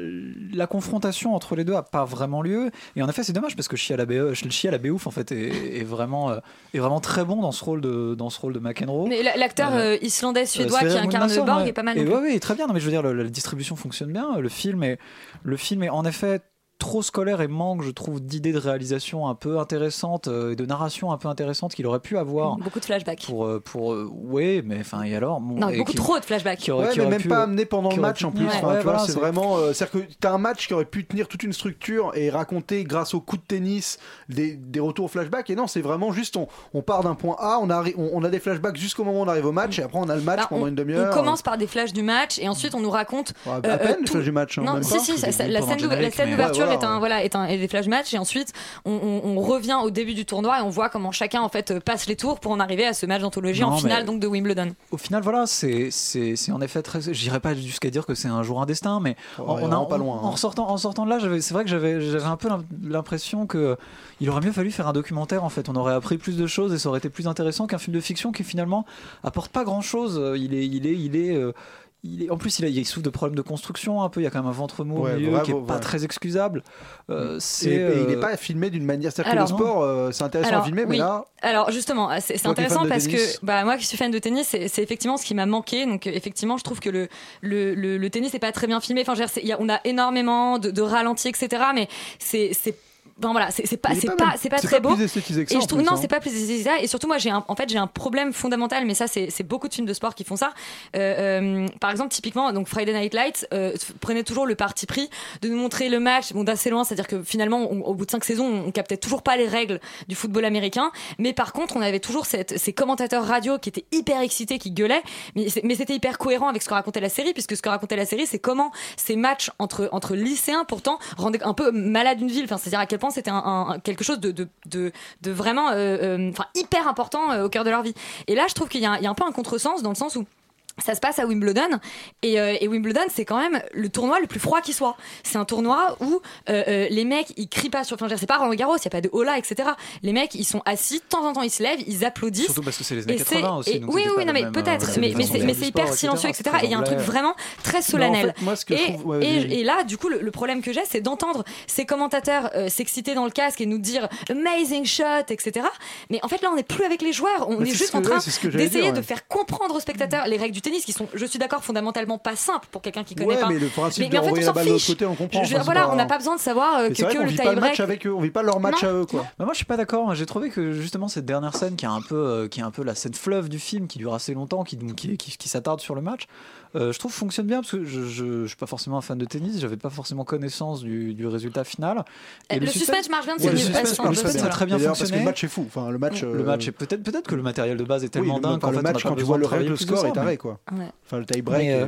I: la confrontation entre les deux a pas vraiment lieu. Et en effet c'est dommage parce que Shia LaBeouf, Shia LaBeouf en fait est, est vraiment euh, est vraiment très bon dans ce rôle de dans ce rôle de McEnroe.
G: Mais la- l'acteur
I: Euh,
G: euh, islandais suédois
I: Euh,
G: qui incarne Borg
I: ouais.
G: est pas mal.
I: Et ouais, ouais, très bien. Non, mais je veux dire, le- la distribution fonctionne bien. Le film est, le film est en effet trop scolaire et manque, je trouve, d'idées de réalisation un peu intéressantes euh, et de narration un peu intéressantes qu'il aurait pu avoir.
G: Beaucoup de flashbacks.
I: Pour, euh, pour, euh, ouais, mais enfin, et alors bon,
G: Non,
I: et
G: beaucoup trop de flashbacks.
I: qui aurait-
K: Ouais,
I: qui
K: mais
I: aurait
K: même
I: pu,
K: pas amené pendant le match
I: pu
K: en plus.
I: tenir.
K: Enfin,
I: Ouais,
K: tu vois,
I: voilà,
K: c'est
I: c'est-
K: vraiment. euh, C'est-à-dire que t'as un match qui aurait pu tenir toute une structure et raconter grâce au coup de tennis des, des retours au flashback. Et non, c'est vraiment juste on, on part d'un point A, on, arri- on, on a des flashbacks jusqu'au moment où on arrive au match et après on a le match
G: Bah,
K: pendant
G: on,
K: une demi-heure.
G: on commence par des flashs du match et ensuite on nous raconte
K: Ouais, à peine
G: euh,
K: les flashs du match. hein,
G: Non,
K: même
G: si,
K: pas.
G: si, la scène d'ouverture Est
K: voilà.
G: un voilà est un est des flash match et ensuite on, on- on revient au début du tournoi et on voit comment chacun en fait passe les tours pour en arriver à ce match d'anthologie en finale donc de Wimbledon.
I: Au final, voilà, c'est c'est c'est en effet très. J'irais pas jusqu'à dire que c'est un jour un destin, mais
K: Ouais,
I: on, on a
K: pas loin,
I: en,
K: hein.
I: ressortant en sortant de là, j'avais c'est vrai que j'avais j'avais un peu l'im- l'impression que il aurait mieux fallu faire un documentaire. En fait, on aurait appris plus de choses et ça aurait été plus intéressant qu'un film de fiction qui finalement apporte pas grand chose. Il est il est il est euh, il est, en plus, il, a, il souffre de problèmes de construction un peu. Il y a quand même un ventre mou
K: Ouais,
I: au milieu
K: bravo,
I: qui est pas
K: ouais.
I: très excusable. Euh,
K: Et,
I: c'est,
K: et il n'est
I: euh,
K: pas filmé d'une manière. C'est-à-dire que
G: Alors,
K: le sport, euh, c'est intéressant
G: Alors,
K: à filmer, mais là.
G: Alors justement, c'est c'est intéressant parce
K: tennis.
G: que bah, moi qui suis fan de tennis, c'est c'est effectivement ce qui m'a manqué. Donc euh, effectivement, je trouve que le, le, le, le tennis n'est pas très bien filmé. Enfin, je veux dire, c'est- il y a- on a énormément de, de ralentis, etc. Mais c'est c'est Enfin, voilà, c'est pas, c'est
K: pas
G: c'est pas très
K: pas
G: beau.
K: plus esthétisé que ça,
G: et je trouve, non,
K: hein.
G: c'est pas plus esthétisé que ça. Et surtout, moi, j'ai un, en fait, j'ai un problème fondamental, mais ça, c'est c'est beaucoup de films de sport qui font ça. Euh, euh, par exemple, typiquement, donc Friday Night Lights euh, prenait toujours le parti pris de nous montrer le match, bon, d'assez loin, c'est-à-dire que finalement, on- au bout de cinq saisons, on captait toujours pas les règles du football américain, mais par contre, on avait toujours cette, ces commentateurs radio qui étaient hyper excités, qui gueulaient, mais c'était hyper cohérent avec ce que racontait la série, puisque ce que racontait la série, c'est comment ces matchs entre entre lycéens, pourtant, rendaient un peu malade une ville. Enfin, c'est-à-dire à quel point c'était quelque chose de vraiment, euh, euh, hyper important euh, au cœur de leur vie. Et là, je trouve qu'il y, y a un peu un contresens dans le sens où ça se passe à Wimbledon et, euh, et Wimbledon c'est quand même le tournoi le plus froid qui soit. C'est un tournoi où euh, euh, les mecs ils crient pas sur enfin c'est pas Roland Garros il y a pas de hola etc les mecs ils sont assis de temps en temps ils se lèvent ils applaudissent.
I: Surtout parce que c'est les années
G: Et
I: 80 aussi,
G: et-
I: donc
G: oui oui non mais peut-être mais, c'est hyper
I: sport,
G: silencieux
I: etc.
G: etc et il y a un truc vraiment très
K: en
G: solennel.
K: fait, moi, ce que je
G: et,
K: trouve- ouais,
G: et-
K: vas-y.
G: et là du coup le, le problème que j'ai c'est d'entendre ces commentateurs s'exciter dans le casque et nous dire amazing shot etc mais en fait là on n'est plus avec les joueurs on
K: Mais
G: est juste en train d'essayer de faire comprendre aux spectateurs les règles du tennis qui sont, je suis d'accord, fondamentalement pas simples pour quelqu'un qui connaît
K: Ouais,
G: pas.
K: mais le principe
G: Mais-
K: de
G: mais en fait, on
K: la
G: s'en
K: de
G: fiche.
K: côté, on comprend.
G: Je
K: Enfin,
G: voilà,
K: pas-
G: on n'a pas besoin de savoir euh, que, que le
K: vit pas le
G: tie-break.
K: match avec eux, on vit pas leur match
G: Non.
K: à eux, quoi.
I: Bah, moi, je suis pas d'accord. J'ai trouvé que justement cette dernière scène, qui est un peu, euh, qui est un peu la scène fleuve du film, qui dure assez longtemps, qui, qui, qui, qui s'attarde sur le match, euh, je trouve fonctionne bien parce que je, je, je suis pas forcément un fan de tennis, j'avais pas forcément connaissance du, du résultat final.
G: Euh, le suspense marche bien,
I: Ouais,
G: c'est
I: le
G: mieux.
I: suspense
G: Ouais,
I: très bien,
G: ça.
I: très bien
K: D'ailleurs, parce que
I: fonctionné.
K: le match est fou. Enfin, le match.
I: Le
K: euh,
I: match est peut-être peut-être que le matériel de base est tellement
K: le-
I: dingue
K: enfin,
I: qu'en
K: le
I: fait,
K: match,
I: on a pas
K: quand tu vois
I: de
K: le règle, le score est taré, quoi.
G: Ouais.
K: Enfin, le tie-break.
I: Mais, euh,
K: euh,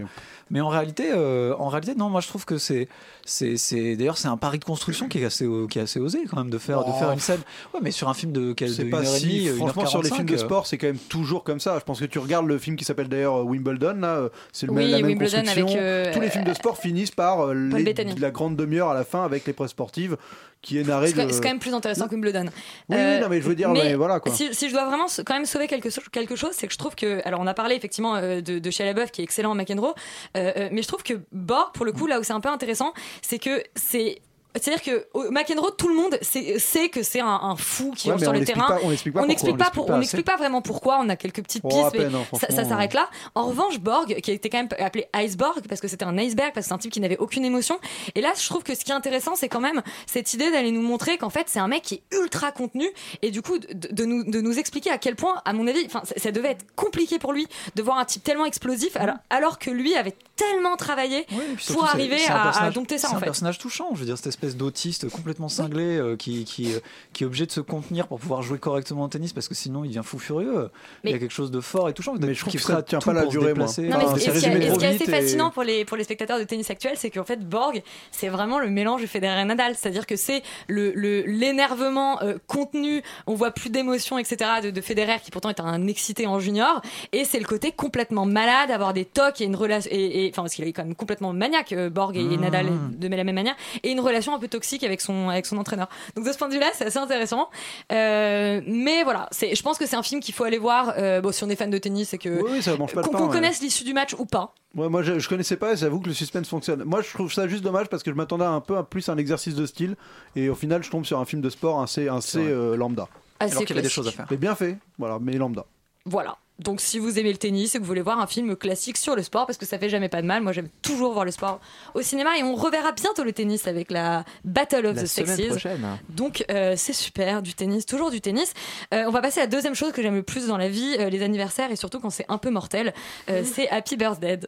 I: mais en réalité, euh, en réalité, non. Moi, je trouve que c'est, c'est, c'est d'ailleurs, c'est un pari de construction qui est assez, qui est assez osé quand même de faire, de faire une scène. Ouais, mais sur un film de, quel- de
K: C'est
I: une
K: pas
I: heure et
K: si. Franchement, sur les films de
I: 45,
K: sport, c'est quand même toujours comme ça. Je pense que tu regardes le film qui s'appelle d'ailleurs Wimbledon, là, c'est le
G: Oui,
K: même, la même
G: Wimbledon
K: construction.
G: avec, euh,
K: Tous les films de sport finissent par euh, les- la grande demi-heure à la fin avec l'épreuve sportive qui est narrée
G: C'est quand,
K: de.
G: c'est quand même plus intéressant que Wimbledon.
K: Oui, oui, non, mais je veux dire, mais voilà, quoi.
G: Si, si je dois vraiment quand même sauver quelque, quelque chose, c'est que je trouve que. Alors, on a parlé effectivement euh, de, de Shia LaBeouf qui est excellent en McEnroe, euh, euh, mais je trouve que Borg, pour le coup, là où c'est un peu intéressant, c'est que c'est. C'est-à-dire que au McEnroe, tout le monde sait, sait que c'est un, un fou qui
K: Ouais,
G: sur
K: on
G: le terrain.
K: pas- on pas
G: n'explique pas, pour-
K: pas
G: pas vraiment pourquoi. On a quelques petites pistes, mais
K: hein,
G: ça, s'arrête là. En revanche, Borg, qui était quand même appelé Iceborg parce que c'était un iceberg, parce que c'est un type qui n'avait aucune émotion. Et là, je trouve que ce qui est intéressant, c'est quand même cette idée d'aller nous montrer qu'en fait, c'est un mec qui est ultra contenu et du coup de, de nous, de nous expliquer à quel point, à mon avis, enfin, ça, ça devait être compliqué pour lui de voir un type tellement explosif, alors, alors que lui avait tellement travaillé pour arriver à, dompter ça
I: C'est un
G: fait.
I: personnage touchant, je veux dire, cette espèce d'autiste complètement cinglé euh, qui, qui, euh, qui est obligé de se contenir pour pouvoir jouer correctement au tennis parce que sinon il devient fou furieux. Il y a
G: Mais-
I: quelque chose de fort et touchant.
K: Mais je trouve que ça tient pas la durée, moi.
G: Non, mais
K: Enfin,
G: ce- et qui est-
K: résumé
G: et ce
K: trop
G: qui est assez
K: et-
G: fascinant pour les, pour les spectateurs de tennis actuels, c'est qu'en fait, Borg, c'est vraiment le mélange de Federer et Nadal. C'est-à-dire que c'est le, le- l'énervement euh, contenu, on voit plus d'émotion, etc. de, de Federer, qui pourtant est un excité en junior. Et c'est le côté complètement malade, avoir des tocs et une relation. Et, et- enfin, parce qu'il est quand même complètement maniaque, euh, Borg et, et
I: Mmh.
G: Nadal, de la même manière. Et une relation un peu toxique avec son, avec son entraîneur. Donc de ce point de vue-là, c'est assez intéressant. Euh, mais voilà, c'est, je pense que c'est un film qu'il faut aller voir. Euh, bon, si on est fan de tennis, c'est que.
K: Oui, oui, ça mange pas le
G: qu'on,
K: pain,
G: qu'on
K: ouais.
G: connaisse l'issue du match ou pas.
K: Ouais, moi je, je connaissais pas, et j'avoue que le suspense fonctionne. Moi je trouve ça juste dommage parce que je m'attendais à un peu à plus un exercice de style et au final je tombe sur un film de sport assez, assez
I: vrai.
K: euh, lambda.
G: Assez Alors qu'il y avait des choses à
I: faire.
K: Mais bien fait, voilà, mais lambda.
G: Voilà. Donc si vous aimez le tennis et que vous voulez voir un film classique sur le sport, parce que ça fait jamais pas de mal, moi j'aime toujours voir le sport au cinéma et on reverra bientôt le tennis avec la Battle of
J: La
G: the
J: semaine
G: Sexes.
J: prochaine.
G: Donc euh, c'est super, du tennis, toujours du tennis. Euh, on va passer à la deuxième chose que j'aime le plus dans la vie, euh, les anniversaires et surtout quand c'est un peu mortel, euh, c'est Happy Birthday.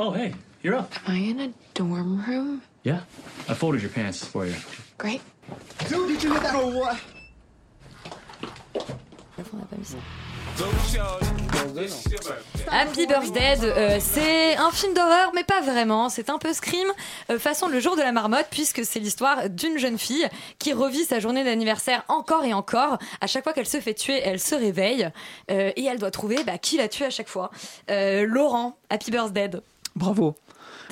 N: Oh, hey, you're up.
O: Am I in a dorm room?
N: Yeah, I folded your pants for you.
O: Great.
G: Happy Birthday, euh, c'est un film d'horreur, mais pas vraiment. C'est un peu Scream, euh, façon le jour de la marmotte, puisque c'est l'histoire d'une jeune fille qui revit sa journée d'anniversaire encore et encore. À chaque fois qu'elle se fait tuer, elle se réveille euh, et elle doit trouver bah, qui l'a tué à chaque fois. Euh, Laurent, Happy Birthday.
I: Bravo.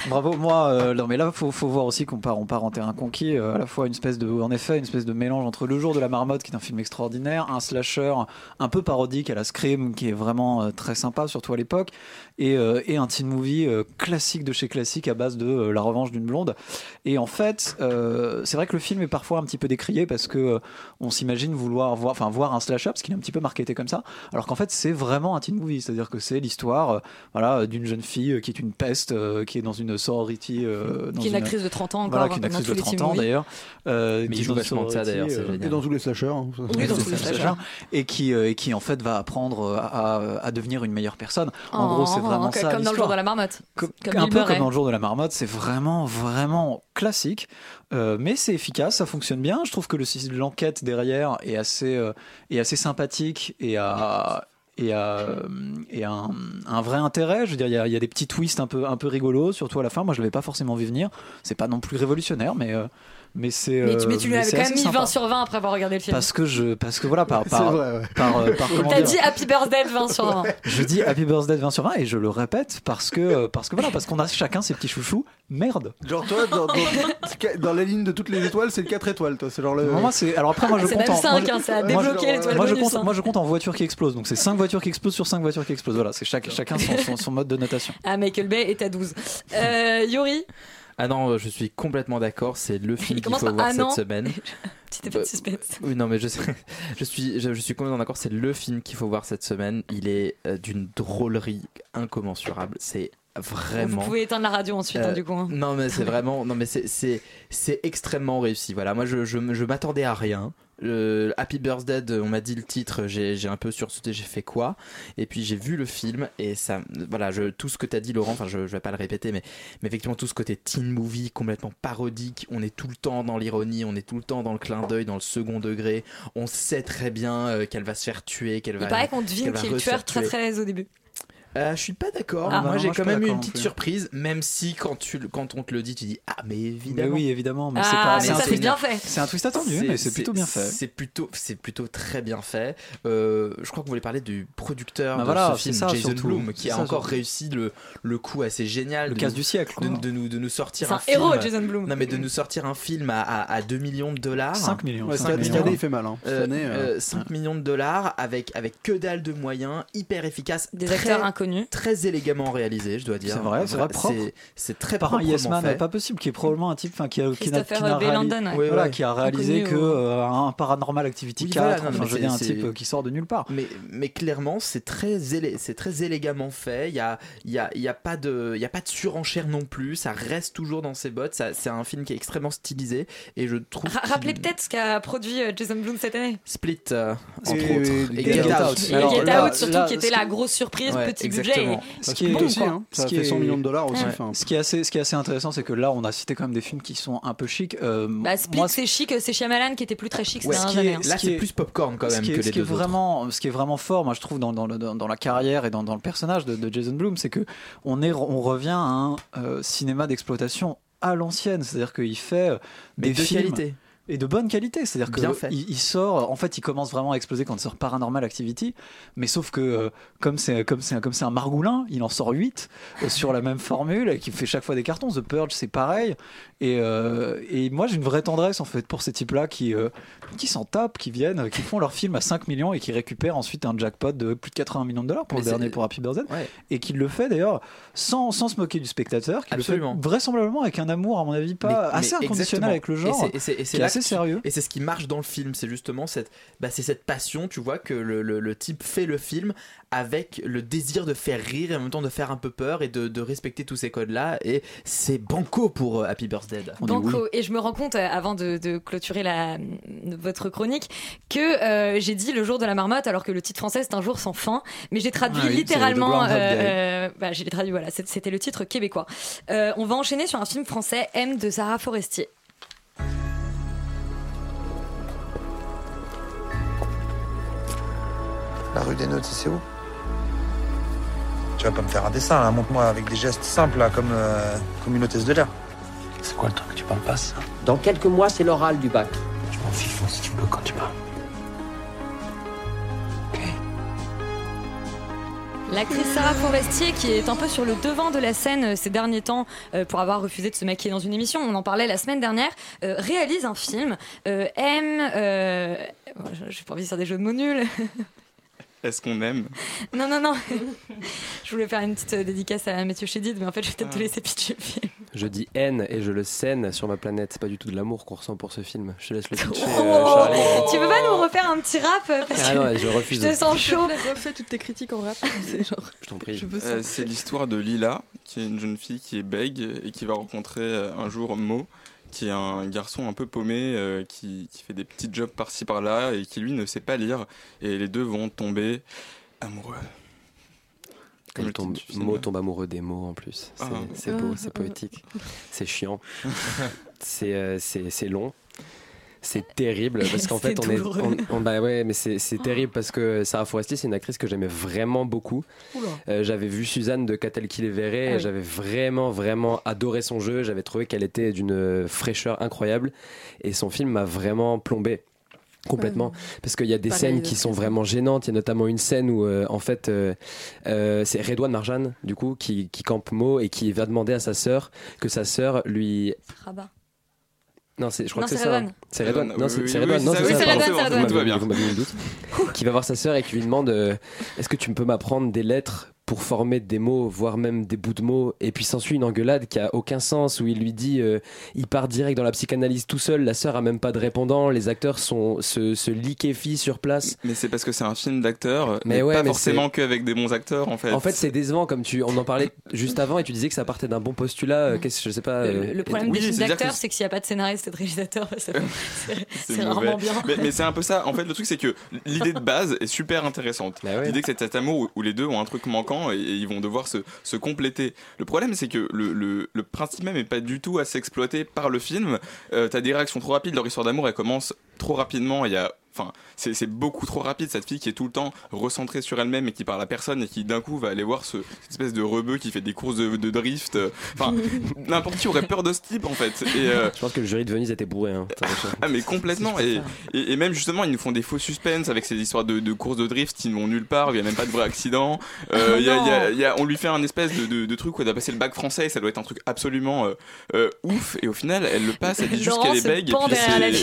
I: Bravo, moi, euh, non mais là, faut, faut voir aussi qu'on part, on part en terrain conquis, euh, à la fois une espèce de, en effet, une espèce de mélange entre Le Jour de la Marmotte, qui est un film extraordinaire, un slasher un peu parodique à la Scream, qui est vraiment euh, très sympa, surtout à l'époque, et, euh, et un teen movie euh, classique de chez classique à base de euh, La Revanche d'une blonde. Et en fait, euh, c'est vrai que le film est parfois un petit peu décrié parce que euh, on s'imagine vouloir voir, enfin voir un slasher parce qu'il est un petit peu marketé comme ça, alors qu'en fait c'est vraiment un teen movie, c'est-à-dire que c'est l'histoire, euh, voilà, d'une jeune fille qui est une peste, euh, qui est dans une sorority, euh, dans
G: Qui est une actrice de 30 ans
I: voilà,
G: encore,
I: qui est une actrice de
G: les
I: 30
G: teen
I: ans d'ailleurs, euh,
J: Mais
I: qui
J: joue vachement de ça, d'ailleurs,
I: euh.
K: Et dans tous les slashers. hein.
G: Oui, dans tous les slashers.
I: et qui euh, et qui en fait va apprendre à, à- à devenir une meilleure personne. En
G: Oh,
I: gros, c'est vraiment
G: comme
I: ça.
G: dans le jour de la marmotte.
I: Comme-
G: Comme
I: un peu
G: Murray.
I: comme dans le jour de la marmotte, c'est vraiment vraiment classique, euh, mais c'est efficace, ça fonctionne bien. Je trouve que le l'enquête derrière est assez euh, est assez sympathique et a et a, et a un, un vrai intérêt. Je veux dire, il y a, il y a des petits twists un peu un peu rigolos, surtout à la fin. Moi, je l'avais pas forcément vu venir. C'est pas non plus révolutionnaire, mais euh, mais c'est
G: Mais tu, mais
I: euh,
G: tu lui avais quand même mis 20
I: sympa.
G: sur 20 après avoir regardé le film.
I: Parce que je, parce que voilà, par,
K: C'est
I: par,
K: vrai, ouais.
I: par, euh, par comment
G: T'as dit Happy Birthday 20 sur 20.
I: je dis Happy Birthday 20 sur 20 et je le répète parce que, parce que voilà, parce qu'on a chacun ses petits chouchous. Merde.
K: Genre toi, dans, dans, dans la ligne de toutes les étoiles, c'est le 4 étoiles, toi. C'est genre le.
I: Moi, c'est, alors après, moi, je
G: C'est
I: compte en,
G: 5,
I: moi,
G: hein, ça a
I: je- moi, je-
G: débloqué l'étoile
I: moi, je
G: bonus,
I: compte,
G: hein.
I: moi, je compte en voitures qui explosent. Donc, c'est 5 voitures qui explosent sur 5 voitures qui explosent. Voilà, c'est chaque, chacun son, son, son mode de notation.
G: Ah, Michael Bay est à 12. Euh, Yuri?
J: Ah non, je suis complètement d'accord. C'est le film qu'il faut voir
G: ah
J: cette
G: non.
J: semaine.
G: Petit effet de suspense.
J: Oui, non, mais je, suis, je, je suis complètement d'accord. C'est le film qu'il faut voir cette semaine. Il est euh, d'une drôlerie incommensurable. C'est vraiment.
G: Vous pouvez éteindre la radio ensuite, hein,
J: Euh,
G: du coup. hein.
J: Non, mais c'est vraiment. Non, mais c'est- extrêmement réussi. Voilà, moi, je, je, je m'attendais à rien. Euh, Happy Birthday, on m'a dit le titre, j'ai un peu sursauté, j'ai fait quoi? Et puis j'ai vu le film et ça, voilà, je, tout ce que t'as dit Laurent, enfin je, je vais pas le répéter, mais, mais effectivement tout ce côté teen movie complètement parodique, on est tout le temps dans l'ironie, on est tout le temps dans le clin d'œil, dans le second degré, on sait très bien euh, qu'elle va se faire tuer, qu'elle
G: Il
J: va.
G: paraît qu'on devine qui est le tueur très très au début.
J: Euh, je suis pas d'accord.
G: Ah.
J: moi, j'ai quand même eu une petite
I: plus.
J: surprise, même si quand, tu, quand on te le dit, tu dis Ah, mais
I: Mais
J: évidemment.
I: oui, évidemment. Mais
G: Ah,
I: c'est pas.
G: mais bien fait.
I: C'est un twist attendu, mais c'est plutôt bien fait.
J: C'est plutôt, c'est plutôt très bien fait. Euh, je crois que vous voulez parler du producteur
I: Bah
J: de
I: voilà,
J: ce film,
I: ça,
J: Jason
I: surtout.
J: Bloom, qui a
I: ça,
J: encore
I: surtout.
J: réussi le, le coup assez génial.
I: Le
J: de
I: casse du siècle.
J: De,
I: quoi.
J: de nous, de nous sortir
G: C'est
J: un,
G: un
J: film.
G: héros, Jason Blum.
J: Non, mais de nous sortir un film à, à, à 2 millions de dollars.
I: 5 millions.
K: Ouais,
I: cinq
K: cette
I: millions.
K: année, il fait mal. Hein. Cette
J: Euh,
K: euh,
J: 5 millions de dollars avec, avec que dalle de moyens, hyper efficace,
G: Des acteurs
J: très élégamment réalisé, je dois dire.
I: C'est vrai, c'est vrai, propre.
J: C'est- très proprement
I: Yes Man,
J: fait.
I: pas possible, qui est probablement un type enfin, qui a, qui n'a- qui
G: Bay
I: réali-
G: Landon, ouais.
J: Ouais,
I: voilà,
J: ouais.
I: qui a réalisé
G: Inconnu
I: que euh, un Paranormal Activity
J: Oui,
I: 4,
J: voilà, non,
I: enfin,
J: mais
I: je veux
J: c'est-
I: dire un type qui sort de nulle part.
J: Mais, mais clairement, c'est très, élé- c'est très élégamment fait. Il n'y a, il y a, il y a, pas de- il y a pas de surenchère non plus. Ça reste toujours dans ses bottes. C'est un film qui est extrêmement stylisé. Et je trouve.
G: Ra- Rappelez peut-être ce qu'a produit euh, Jason Blum cette année.
J: Split, euh, entre
K: Et-
J: autres.
K: et
J: Et
K: Get
J: Get,
K: Out.
J: Out.
G: Et
K: Alors
G: Get Out, surtout,
I: là,
G: qui était la grosse surprise, petit.
J: Exactement.
G: et-
I: Ce
K: ça
I: qui est-
K: aussi, hein.
I: Ce
K: Ça
I: qui
K: fait
I: est-
K: 100 millions de dollars aussi.
G: Ouais.
K: enfin.
I: Ce qui est assez, ce qui est assez intéressant, c'est que là, on a cité quand même des films qui sont un peu chics. Euh,
G: Bah, Split,
I: moi,
G: c'est chic, c'est Shyamalan qui était plus très chic
J: Ouais,
I: ce qui est-
G: hein.
J: Là,
I: Ce
J: c'est
I: est-
J: plus popcorn quand
I: ce
J: même
I: qui est,
J: que
I: ce
J: les
I: qui est
J: deux autres.
I: vraiment, ce qui est vraiment fort, moi je trouve dans, dans, le- dans, dans la carrière et dans, le personnage de, de Jason Blum, c'est que on est, on revient à un euh, cinéma d'exploitation à l'ancienne, c'est-à-dire qu'il fait euh,
J: Mais
I: des
J: de
I: films
J: qualité.
I: Et de bonne qualité, c'est-à-dire que il, il sort, en fait, il commence vraiment à exploser quand il sort Paranormal Activity, mais sauf que euh, comme c'est comme c'est un- comme c'est un margoulin, il en sort 8 sur la même formule, et qui fait chaque fois des cartons. The Purge, c'est pareil. Et, euh, et moi, j'ai une vraie tendresse en fait pour ces types-là qui euh, qui s'en tapent, qui viennent, qui font leur film à 5 millions et qui récupèrent ensuite un jackpot de plus de 80 millions de dollars pour
J: Mais
I: le dernier pour Happy Birthday,
J: Ouais.
I: et qui le fait d'ailleurs sans, sans se moquer du spectateur, qui
J: Absolument.
I: le fait vraisemblablement avec un amour à mon avis pas
J: Mais-
I: assez
J: mais
I: inconditionnel
J: exactement.
I: avec le
J: Et
I: genre.
J: c'est- et c'est- et c'est
I: qui est
J: là
I: assez sérieux.
J: Et c'est ce qui marche dans le film, c'est justement cette, bah, c'est cette passion, tu vois, que le, le- le type fait le film avec le désir de faire rire et en même temps de faire un peu peur et de, de respecter tous ces codes-là. Et c'est banco pour euh, Happy Birthday.
I: On
G: Banco.
I: oui.
G: Et je me rends compte, euh, avant de, de clôturer la, votre chronique, que euh, j'ai dit le jour de la marmotte, alors que le titre français c'est un jour sans fin. Mais j'ai traduit
I: Ah oui,
G: littéralement. euh, bah, j'ai traduit, voilà, c'était le titre québécois. Euh, on va enchaîner sur un film français, M de Sarah Forestier.
C: La rue des Notes, c'est où? Tu vas pas me faire un dessin, là. Montre-moi avec des gestes simples, là, comme, euh, comme une hôtesse de l'air.
P: C'est quoi le truc Tu parles pas ça?
E: Dans quelques mois, c'est l'oral du bac.
P: Je m'en fiche, si tu peux quand tu parles.
G: L'actrice Sarah Forestier, qui est un peu sur le devant de la scène euh, ces derniers temps euh, pour avoir refusé de se maquiller dans une émission, on en parlait la semaine dernière, euh, réalise un film, euh, aime... Euh... J'ai pas envie de faire des jeux de mots nuls.
Q: Est-ce qu'on aime?
G: Non, non, non. je voulais faire une petite euh, dédicace à Mathieu Chédid, mais en fait, je vais peut-être te
Q: Ah.
G: laisser pitcher le film.
M: Je dis haine et je le scène sur ma planète. C'est pas du tout de l'amour qu'on ressent pour ce film. Je te laisse le pitcher, euh,
G: Oh
M: Charlie.
G: tu peux pas nous refaire un petit rap euh, parce
M: Ah
G: que
M: non, je refuse.
G: je te sens chaud.
L: Refais toutes tes critiques en rap. Genre.
M: Je t'en prie.
Q: Euh, C'est l'histoire de Lila, qui est une jeune fille qui est bègue et qui va rencontrer euh, un jour Mo, qui est un garçon un peu paumé, euh, qui, qui fait des petits jobs par-ci par-là et qui lui ne sait pas lire. Et les deux vont tomber amoureux. Comme le
M: tombe, mot tombe amoureux des mots en plus. C'est
Q: Ah.
M: beau, c'est poétique. C'est chiant. C'est euh, c'est c'est long. C'est terrible parce qu'en fait on est on- on- bah ouais mais c'est terrible parce que Sarah Forestier c'est une actrice que j'aimais vraiment beaucoup. Euh, j'avais vu Suzanne de Catel qui les verrait
G: Ah oui.
M: j'avais vraiment vraiment adoré son jeu. J'avais trouvé qu'elle était d'une fraîcheur incroyable et son film m'a vraiment plombé. Complètement, parce qu'il y a des
L: Pareil,
M: scènes qui sont
L: façon.
M: vraiment gênantes. Il y a notamment une scène où, euh, en fait, euh, euh, c'est Redouane Marjane, du coup, qui, qui campe Mo et qui va demander à sa sœur que sa sœur lui.
G: Rabat.
M: Non, c'est, je crois
G: Non,
M: que c'est ça. Hein. C'est Redouane. Non, c'est
Q: oui,
M: c'est
Q: oui,
M: Redouane.
Q: oui,
M: Non,
Q: c'est.
G: Redouane,
Q: Tout va bien.
M: qui va voir sa sœur et qui lui demande euh, Est-ce que tu peux m'apprendre des lettres pour former des mots, voire même des bouts de mots. Et puis s'ensuit une engueulade qui a aucun sens où il lui dit, euh, il part direct dans la psychanalyse tout seul. La sœur a même pas de répondant. Les acteurs sont se, se liquéfient sur place.
Q: Mais c'est parce que c'est un film d'acteurs,
M: Mais
Q: mais,
M: ouais,
Q: pas
M: mais
Q: forcément qu'avec des bons acteurs en fait.
M: En fait, c'est décevant comme tu, on en parlait juste avant et tu disais que ça partait d'un bon postulat. euh, Qu'est-ce, je sais pas.
G: Le,
M: euh,
G: le problème
Q: oui,
G: des films d'acteurs,
Q: que-
G: c'est que s'il n'y a pas de scénariste et de réalisateur, c'est rarement bien.
Q: Mais, mais c'est un peu ça. En fait, le truc, c'est que l'idée de base est super intéressante.
M: Bah
Q: L'idée que c'est cet amour où, où les deux ont un truc manquant et, ils vont devoir se, compléter. Le problème, c'est que le, principe même est pas du tout assez exploité par le film. Euh, T'as des réactions trop rapides. Leur histoire d'amour, elle commence trop rapidement. Il y a Enfin, c'est beaucoup trop rapide cette fille qui est tout le temps recentrée sur elle-même et qui parle à personne et qui d'un coup va aller voir ce, cette espèce de rebeu qui fait des courses de, de drift. Enfin, n'importe qui aurait peur de ce type en fait. Et, euh,
M: Je pense que le jury de Venise était bourré. Hein,
Q: ah mais complètement et, et, et même justement ils nous font des faux suspens avec ces histoires de, de courses de drift qui ne vont nulle part, il n'y a même pas de vrai accident. Euh,
G: Oh
Q: il y a- il y a-
G: non.
Q: il y a- on lui fait un espèce de, de, de truc où elle doit passer le bac français et ça doit être un truc absolument euh, euh, ouf et au final elle le passe, elle dit juste qu'elle est bègue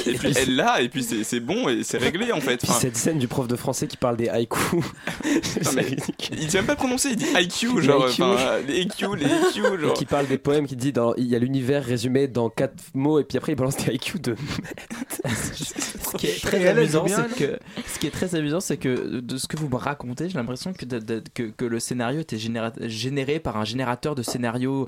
Q: et puis, elle l'a et puis c'est c'est bon et c'est réglé en fait.
M: Puis
Q: Enfin,
M: cette scène du prof de français qui parle des haïkus.
Q: il sait même pas le prononcer, il dit IQ genre
M: Les IQ.
Q: enfin, les IQ, les IQ
M: Et
Q: genre.
M: qui parle des poèmes, qui dit dans, il y a l'univers résumé dans quatre mots et puis après il balance des haïkus de
J: Ce qui est très amusant, c'est que ce qui est très amusant, c'est que de ce que vous me racontez, j'ai l'impression que, le scénario était généra- généré par un générateur de scénarios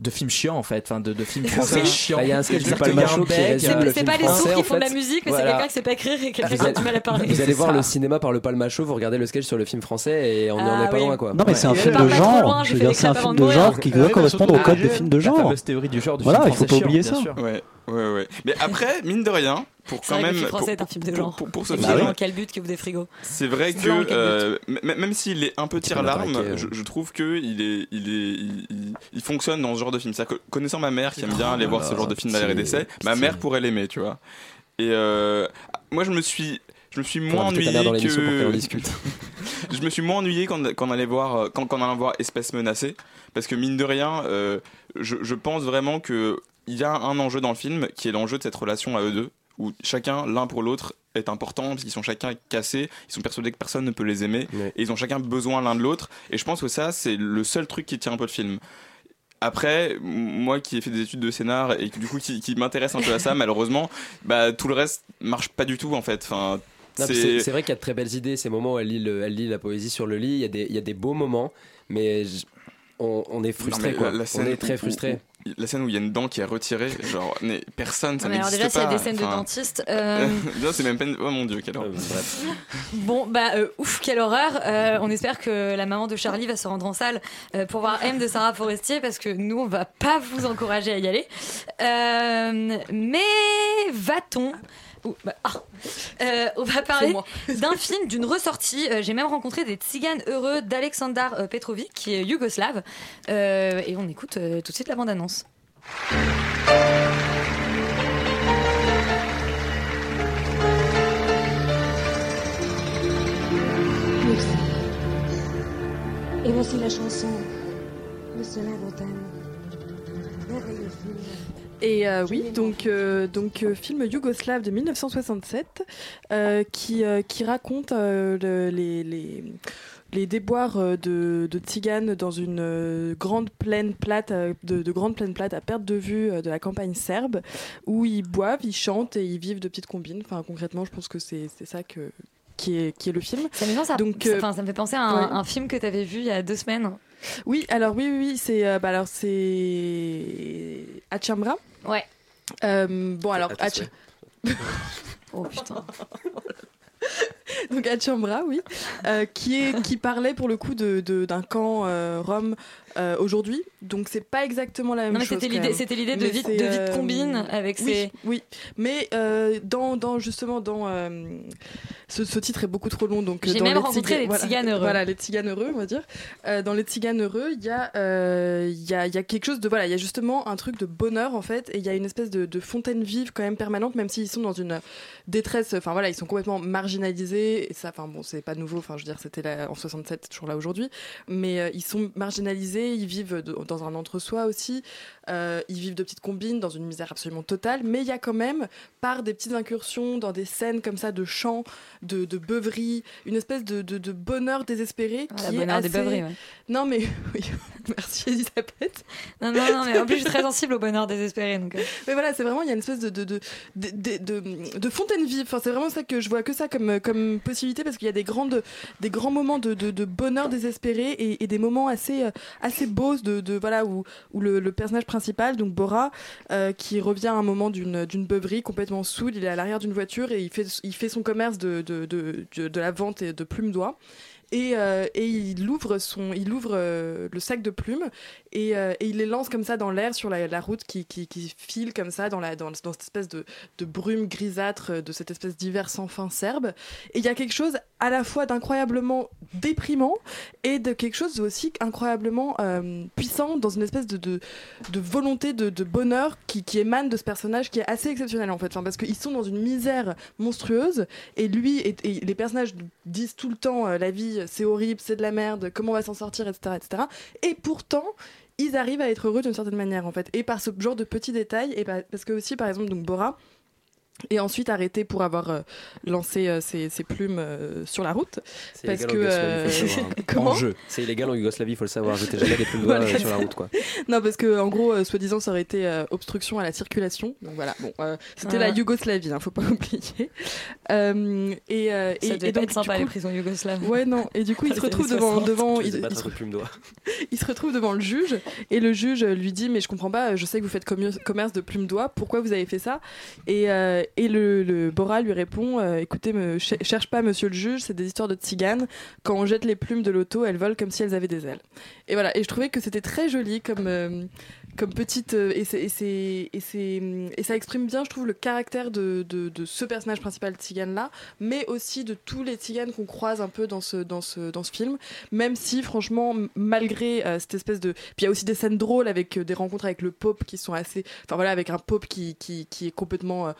J: de films chiants en fait, enfin de, de films français chiants.
M: Bah, il y a un sketch résume
G: C'est
M: le
G: c'est
M: film
G: pas les sourds qui
M: en
G: font de la musique, mais c'est quelqu'un qui sait pas écrire et quelqu'un qui a du mal à parler.
M: Vous allez voir
G: ça.
M: le cinéma par le Palma Show, vous regardez le sketch sur le film français et on n'en
G: Ah
M: est pas
G: oui.
M: loin quoi.
R: Non mais c'est un film de
G: pas
R: genre. c'est un film de genre qui doit correspondre au
J: Ah,
R: code des films de
J: La
R: genre.
J: fameuse théorie du genre du
R: Voilà, il faut pas oublier ça.
Q: Ouais, ouais, ouais. Mais après, mine de rien, pour
G: C'est
Q: quand
G: vrai que le
Q: même.
G: film français
Q: pour-
G: est un film de
Q: pour-
G: genre.
Q: Pour, pour ce
G: Bah
Q: film,
G: oui. Quel but que vous des frigos
Q: C'est vrai que euh, même s'il est un peu
M: Tu peux la
Q: tire-larme,
M: braquer,
Q: je, je trouve que il est, il est, il, il- il fonctionne dans ce genre de film. Connaissant ma mère qui aime bien aller voir ce genre de film d'aller et d'essai, ma mère pourrait l'aimer, tu vois. Et euh, moi, je me suis, je me suis moins ennuyé
M: dans pour
Q: que.
M: discute.
Q: je me suis moins ennuyé quand, quand on allait voir, euh, quand, quand on allait voir Espèce menacée, parce que mine de rien, euh, je, je pense vraiment que il y a un enjeu dans le film qui est l'enjeu de cette relation à eux deux, où chacun, l'un pour l'autre, est important, parce qu'ils sont chacun cassés, ils sont persuadés que personne ne peut les aimer,
M: Ouais.
Q: et ils ont chacun besoin l'un de l'autre, et je pense que ça, c'est le seul truc qui tient un peu le film. Après, moi qui ai fait des études de scénar et du coup qui, qui m'intéresse un peu à ça, malheureusement, bah tout le reste marche pas du tout en fait. Enfin, c'est-
M: vrai qu'il y a de très belles idées, ces moments où elle lit, le- elle lit la poésie sur le lit, il y a des, il y a des beaux moments, mais j- on, on est frustré quoi.
Q: la- la
M: on est très frustré.
Q: où- la scène où il y a une dent qui est retirée, genre, mais personne, ça
G: Mais alors
Q: n'existe
G: déjà, s'il y a
Q: pas.
G: des scènes de
Q: Enfin,
G: dentiste. euh,
Q: non, c'est même pas. une- Oh mon dieu, quelle horreur.
G: Bon, bah, euh, ouf, quelle horreur. Euh, on espère que la maman de Charlie va se rendre en salle euh, pour voir M de Sarah Forestier parce que nous, on va pas vous encourager à y aller. Euh, mais va-t-on? Ouh, bah, ah. Euh, on va parler d'un film, d'une ressortie. Euh, J'ai même rencontré des tziganes heureux d'Alexandar euh, Petrovic, qui est yougoslave. Euh, et on écoute euh, tout de suite la bande-annonce.
O: Et voici la chanson. Merveilleux film.
L: Et euh, oui, donc, euh, donc euh, film yougoslave de 1967 euh, qui, qui raconte le- les, les, les déboires de, de tziganes dans une grande plaine plate, de, de grandes plaines plates à perte de vue de la campagne serbe, où ils boivent, ils chantent et ils vivent de petites combines. Enfin, concrètement, je pense que c'est ça que, qui, est, qui est le film.
G: Ça, me, ça,
L: Donc,
G: ça- ça me fait penser à un,
L: ouais.
G: un film que tu avais vu il y a deux semaines.
L: Oui, alors oui, oui, oui, c'est euh, bah, alors c'est Achambra.
G: Ouais.
L: Euh, bon alors Ach-
G: Oh putain.
L: donc Achambra, oui, euh, qui est qui parlait pour le coup de de- d'un camp euh, rome euh, aujourd'hui. Donc c'est pas exactement la même
G: Non, mais
L: chose.
G: c'était l'idée, de vite, de vite
L: euh,
G: combine avec
L: oui,
G: ces.
L: Oui, mais dans, dans justement dans ce, ce titre est beaucoup trop long donc
G: J'ai même
L: les
G: rencontré les
L: voilà,
G: Tziganes heureux.
L: Voilà les tziganes heureux on va dire. Dans les tziganes heureux il y a il y a y a quelque chose de voilà il y a justement un truc de bonheur en fait et il y a une espèce de, de fontaine vive quand même permanente même s'ils sont dans une détresse enfin voilà ils sont complètement marginalisés et ça enfin bon c'est pas nouveau enfin je veux dire c'était là en 67 c'est toujours là aujourd'hui mais euh, ils sont marginalisés ils vivent de- dans un entre-soi aussi, euh, ils vivent de petites combines, dans une misère absolument totale, mais il y a quand même, par des petites incursions dans des scènes comme ça de chant, de, de beuverie, une espèce de, de- de bonheur désespéré
G: Ah,
L: qui est
G: bonheur
L: assez...
G: des beuveries, ouais.
L: Non mais, oui, merci Elisabeth.
G: Non, non, non, mais en plus, je suis très sensible au bonheur désespéré. Donc, euh.
L: Mais voilà, c'est vraiment, il y a une espèce de, de, de, de, de, de- de fontaine vive. Enfin, c'est vraiment ça que je vois que ça comme, comme possibilité parce qu'il y a des, grandes, des grands moments de, de, bonheur désespéré et, des moments assez, euh, assez beaux de, de, voilà, où, où le, personnage principal, donc Bora, euh, qui revient à un moment d'une beuverie complètement saoul, il est à l'arrière d'une voiture et il fait, il fait son commerce de, de, la vente de plumes d'oie. Et, euh, et il ouvre, son, il ouvre le sac de plumes et, euh, et il les lance comme ça dans l'air sur la, route qui, file comme ça dans, cette espèce de, brume grisâtre, euh, de cette espèce d'hiver sans fin serbe. Et il y a quelque chose à la fois d'incroyablement déprimant et de quelque chose aussi incroyablement euh, puissant dans une espèce de, volonté de, bonheur qui, émane de ce personnage qui est assez exceptionnel en fait. Enfin, parce qu'ils sont dans une misère monstrueuse et lui et, les personnages disent tout le temps la vie c'est horrible, c'est de la merde, comment on va s'en sortir, etc., etc. Et pourtant, ils arrivent à être heureux d'une certaine manière en fait. Et par ce genre de petits détails, et par- parce que aussi par exemple donc Bora est ensuite arrêté pour avoir euh, lancé euh, ses, ses plumes euh, sur la route.
M: C'est
L: Parce que euh,
M: hein.
L: comment.
M: C'est illégal en Yougoslavie, faut le savoir. J'étais jamais des plumes de doigts
L: Voilà,
M: euh, sur la route, quoi.
L: non, parce que en gros, euh, soi-disant, ça aurait été euh, obstruction à la circulation. Donc voilà, bon, euh, c'était
G: Ah.
L: la Yougoslavie, hein, faut pas oublier. Euh, et, euh,
G: Ça
L: et, et donc,
G: être sympa,
L: du
G: les
L: coup-
G: prisons yougoslaves.
L: Ouais, non. Et du coup, il se retrouve devant,
G: 60.
L: devant, il, il se
M: coup
L: il retrouve devant le juge et le juge lui dit mais je comprends pas je sais que vous faites commerce de plumes d'oie pourquoi vous avez fait ça? Et, euh, et le, Bora lui répond euh, écoutez me ch- cherche pas monsieur le juge c'est des histoires de tziganes. Quand on jette les plumes de l'auto elles volent comme si elles avaient des ailes. Et voilà. Et je trouvais que c'était très joli comme euh, comme petite euh, et, c'est- et, c'est- c'est- et ça exprime bien je trouve le caractère de, de, ce personnage principal tzigane là mais aussi de tous les tziganes qu'on croise un peu dans ce, dans ce, dans ce film. Même si franchement malgré euh, cette espèce de puis il y a aussi des scènes drôles avec euh, des rencontres avec le pope qui sont assez enfin voilà avec un pope qui, qui, qui est complètement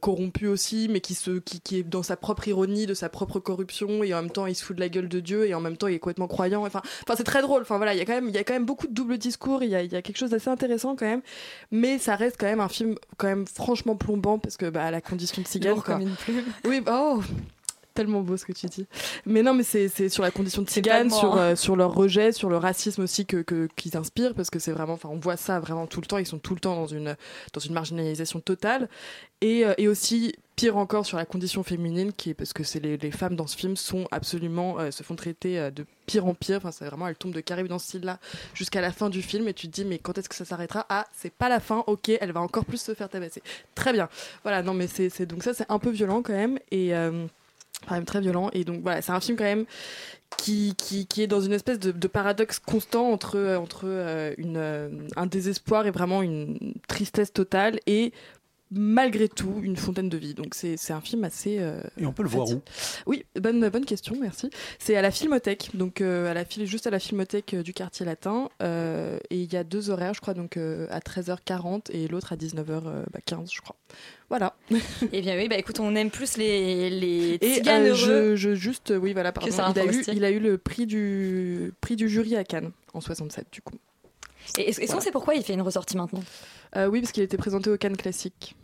L: corrompu aussi mais qui se qui, qui est dans sa propre ironie de sa propre corruption et en même temps il se fout de la gueule de Dieu et en même temps il est complètement croyant enfin enfin c'est très drôle enfin voilà il y a quand même il y a quand même beaucoup de double discours il y a, y a quelque chose d'assez intéressant quand même mais ça reste quand même un film quand même franchement plombant parce que bah la condition de cigane
G: Lourd
L: quoi.
G: comme une plume.
L: oui oh tellement beau ce que tu dis. Mais non mais c'est sur la condition de tzigane sur
G: hein.
L: euh, sur leur rejet sur le racisme aussi que que- qu'ils inspirent parce que c'est vraiment enfin on voit ça vraiment tout le temps. Ils sont tout le temps dans une dans une marginalisation totale. Et, euh, et aussi pire encore sur la condition féminine qui est parce que c'est les, les femmes dans ce film sont absolument euh, se font traiter de pire en pire. Enfin c'est vraiment elles tombent de carré dans ce style là jusqu'à la fin du film. Et tu te dis mais quand est-ce que ça s'arrêtera? Ah c'est pas la fin. Ok elle va encore plus se faire tabasser. Très bien. Voilà non mais c'est c'est- donc ça c'est un peu violent quand même. Et quand même très violent. Et donc voilà c'est un film quand même qui, qui, qui est dans une espèce de, paradoxe constant entre, euh, entre euh, une, euh, un désespoir et vraiment une tristesse totale et malgré tout une fontaine de vie. Donc c'est c'est un film assez euh,
K: Et on peut le voir où?
L: Oui bonne, bonne question merci. C'est à la Filmothèque donc euh, à la juste à la Filmothèque euh, du quartier latin euh, et il y a deux horaires je crois donc euh, à 13h40 et l'autre à 19h15 je crois. Voilà.
G: Eh bien oui, bah écoute, on aime plus les, les
L: et
G: tziganes
L: euh,
G: heureux.
L: je, je juste oui voilà pardon, il a eu il a eu le prix du prix du jury à Cannes en 67 du coup.
G: Et est-ce qu'on sait pourquoi il fait une ressortie maintenant?
L: Euh, oui parce qu'il était présenté au Cannes classique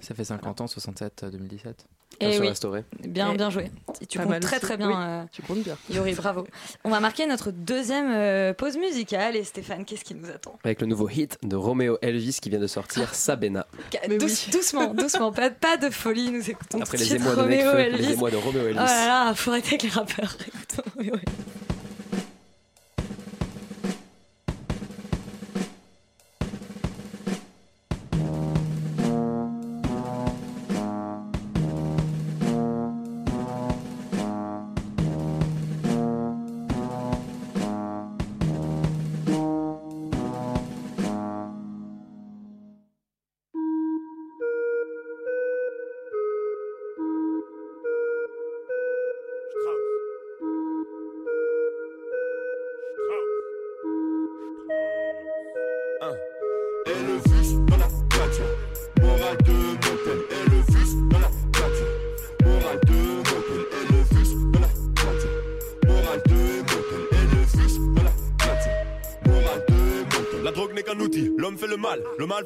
J: Ça fait 50 ans, 67, euh, 2017.
G: Eh
J: Version
G: oui.
J: restaurée.
G: Bien,
L: Et-
G: bien joué. Tu comptes très très bien.
L: Oui,
G: euh,
L: tu comptes bien.
G: Yori, bravo. On va marquer notre deuxième euh, pause musicale et Stéphane, qu'est-ce qui nous attend?
M: Avec le nouveau hit de Romeo Elvis qui vient de sortir, Sabena.
G: Ca- douce- Doucement, doucement, pas, pas de folie, nous écoutons
M: Après les émois de
G: Roméo
M: Nekfeu,
G: Elvis.
M: les émois de Roméo Elvis.
G: Oh là là, faut arrêter avec les rappeurs. Écoutons Elvis.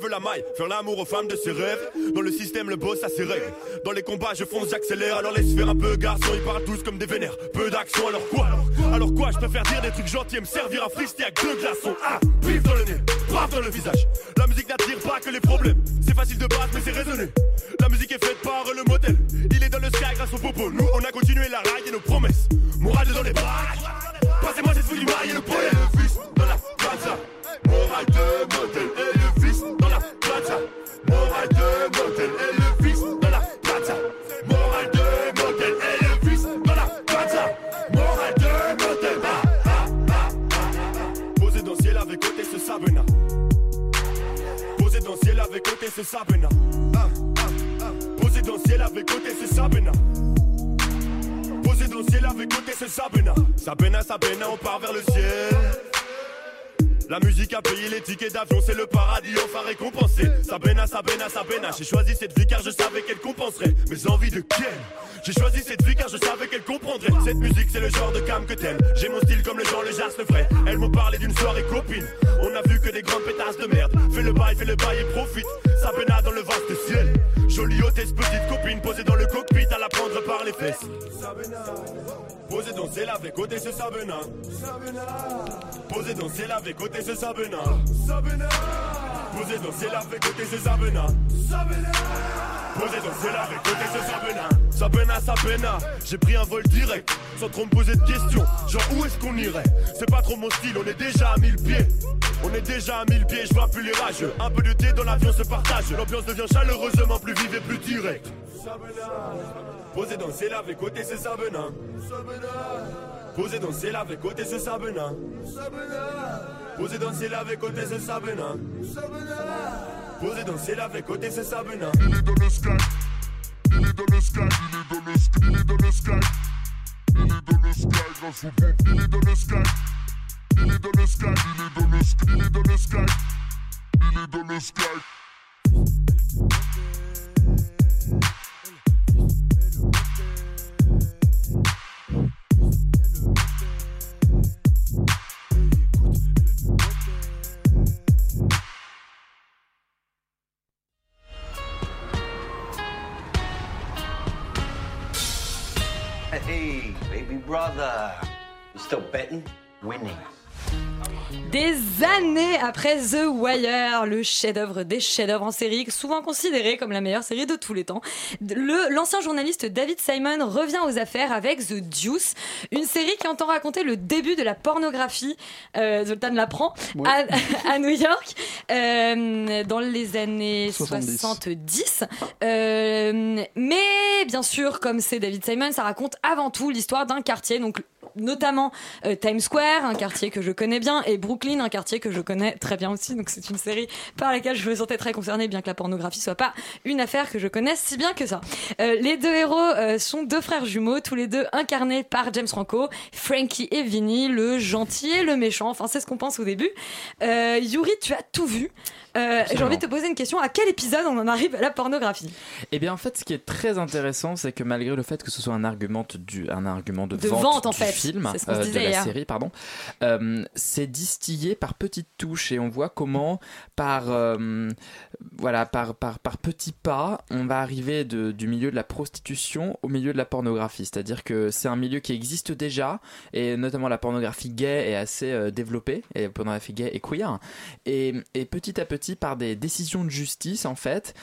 R: La maille, faire l'amour aux femmes de ses rêves. Dans le système, le boss a ses règles. Dans les combats, je fonce, j'accélère. Alors laisse faire un peu, garçon, ils parlent tous comme des vénères. Peu d'action, alors quoi Alors quoi Je préfère dire des trucs gentils et me servir à frister avec deux glaçons. Ah, pif dans le nez, paf dans le visage. La musique n'attire pas que les problèmes. C'est facile de battre, mais c'est raisonné. La musique est faite par le modèle. Il est dans le sky grâce au popo. Nous, on a continué la raille et nos promesses. Morale dans les baraques. Passez-moi cette foutue maille et le poil et le fils dans la plaza. Morale de modèle plaza. Morale de modèle et le fils dans la plaza. Morale de modèle et le fils dans la plaza. Morale de. Ah, ah, ah, ah, ah. Posé dans le ciel avec côté ce sabena. Posé dans le ciel avec côté ce sabena. Ah, ah, ah. Posé dans le ciel avec côté ce sabena. Posé dans le ciel avec côté ce sabena. Sabena, sabena, on part vers le ciel. La musique a payé les tickets d'avion, c'est le paradis enfin récompensé. Sabena, Sabena, Sabena, j'ai choisi cette vie car je savais qu'elle compenserait mes envies de Ken. J'ai choisi cette vie car je savais qu'elle comprendrait. Cette musique, c'est le genre de cam que t'aimes. J'ai mon style comme les gens, le jazz le ferait. Elle me parlait d'une soirée copine. On a vu que des grandes pétasses de merde. Fais le bail, fais le bail et profite. Sabena dans le vaste ciel. Jolie hôtesse, petite copine, posée dans le cockpit à la prendre par les fesses. Posée dans ciel avec côté ce Sabena. Posé dans le ciel avec côté ce Sabena. Posé dans le ciel avec côté ce Sabena. Posé dans le ciel avec côté ce Sabena. Sabena, Sabena, j'ai pris un vol direct, sans trop me poser de questions. Genre où est-ce qu'on irait? C'est pas trop mon style, on est déjà à 1000 pieds. On est déjà à 1000 pieds, je vois plus les rageux. Un peu de thé dans l'avion se partage. L'ambiance devient chaleureusement plus vive et plus directe. Posé dans le ciel avec côté ce Sabena. Posé dans le ciel avec côté ce Sabena. Posé dans le ciel avec côté ce Sabena. Posé dans le ciel avec côté ce Sabena. Il est dans le sky. Il est dans le sky. Il est dans le sky. Il est dans le sky. Il est dans le sky. Il est dans le sky. Il est dans le sky. Il est dans le sky. Il est dans le sky. Il est
G: après The Wire, le chef-d'œuvre des chefs-d'œuvre en série, souvent considéré comme la meilleure série de tous les temps, le- l'ancien journaliste David Simon revient aux affaires avec The Deuce, une série qui entend raconter le début de la pornographie, euh, Zoltan l'apprend, à, à New York, euh, dans les années
I: 70.
G: 70. Euh, mais bien sûr, comme c'est David Simon, ça raconte avant tout l'histoire d'un quartier, donc notamment euh, Times Square, un quartier que je connais bien, et Brooklyn, un quartier que je connais très bien aussi. Donc c'est une série par laquelle je me sentais très concernée, bien que la pornographie soit pas une affaire que je connaisse si bien que ça. Euh, les deux héros euh, sont deux frères jumeaux, tous les deux incarnés par James Franco, Frankie et Vinny, le gentil et le méchant. Enfin, c'est ce qu'on pense au début. Yuri, tu as tout vu. J'ai envie de te poser une question. À quel épisode on en arrive à la pornographie?
J: Eh bien, en fait, ce qui est très intéressant, c'est que malgré le fait que ce soit un argument, du, un argument de,
G: De
J: vente,
G: vente, en fait.
J: Film,
G: ce
J: euh, de la
G: hier.
J: série, pardon, euh, c'est distillé par petites touches et on voit comment, par, euh, voilà, par, par, par petits pas, on va arriver de- du milieu de la prostitution au milieu de la pornographie. C'est-à-dire que c'est un milieu qui existe déjà et notamment la pornographie gay est assez développée et la pornographie gay et queer. Et, et petit à petit, par des décisions de justice, en fait,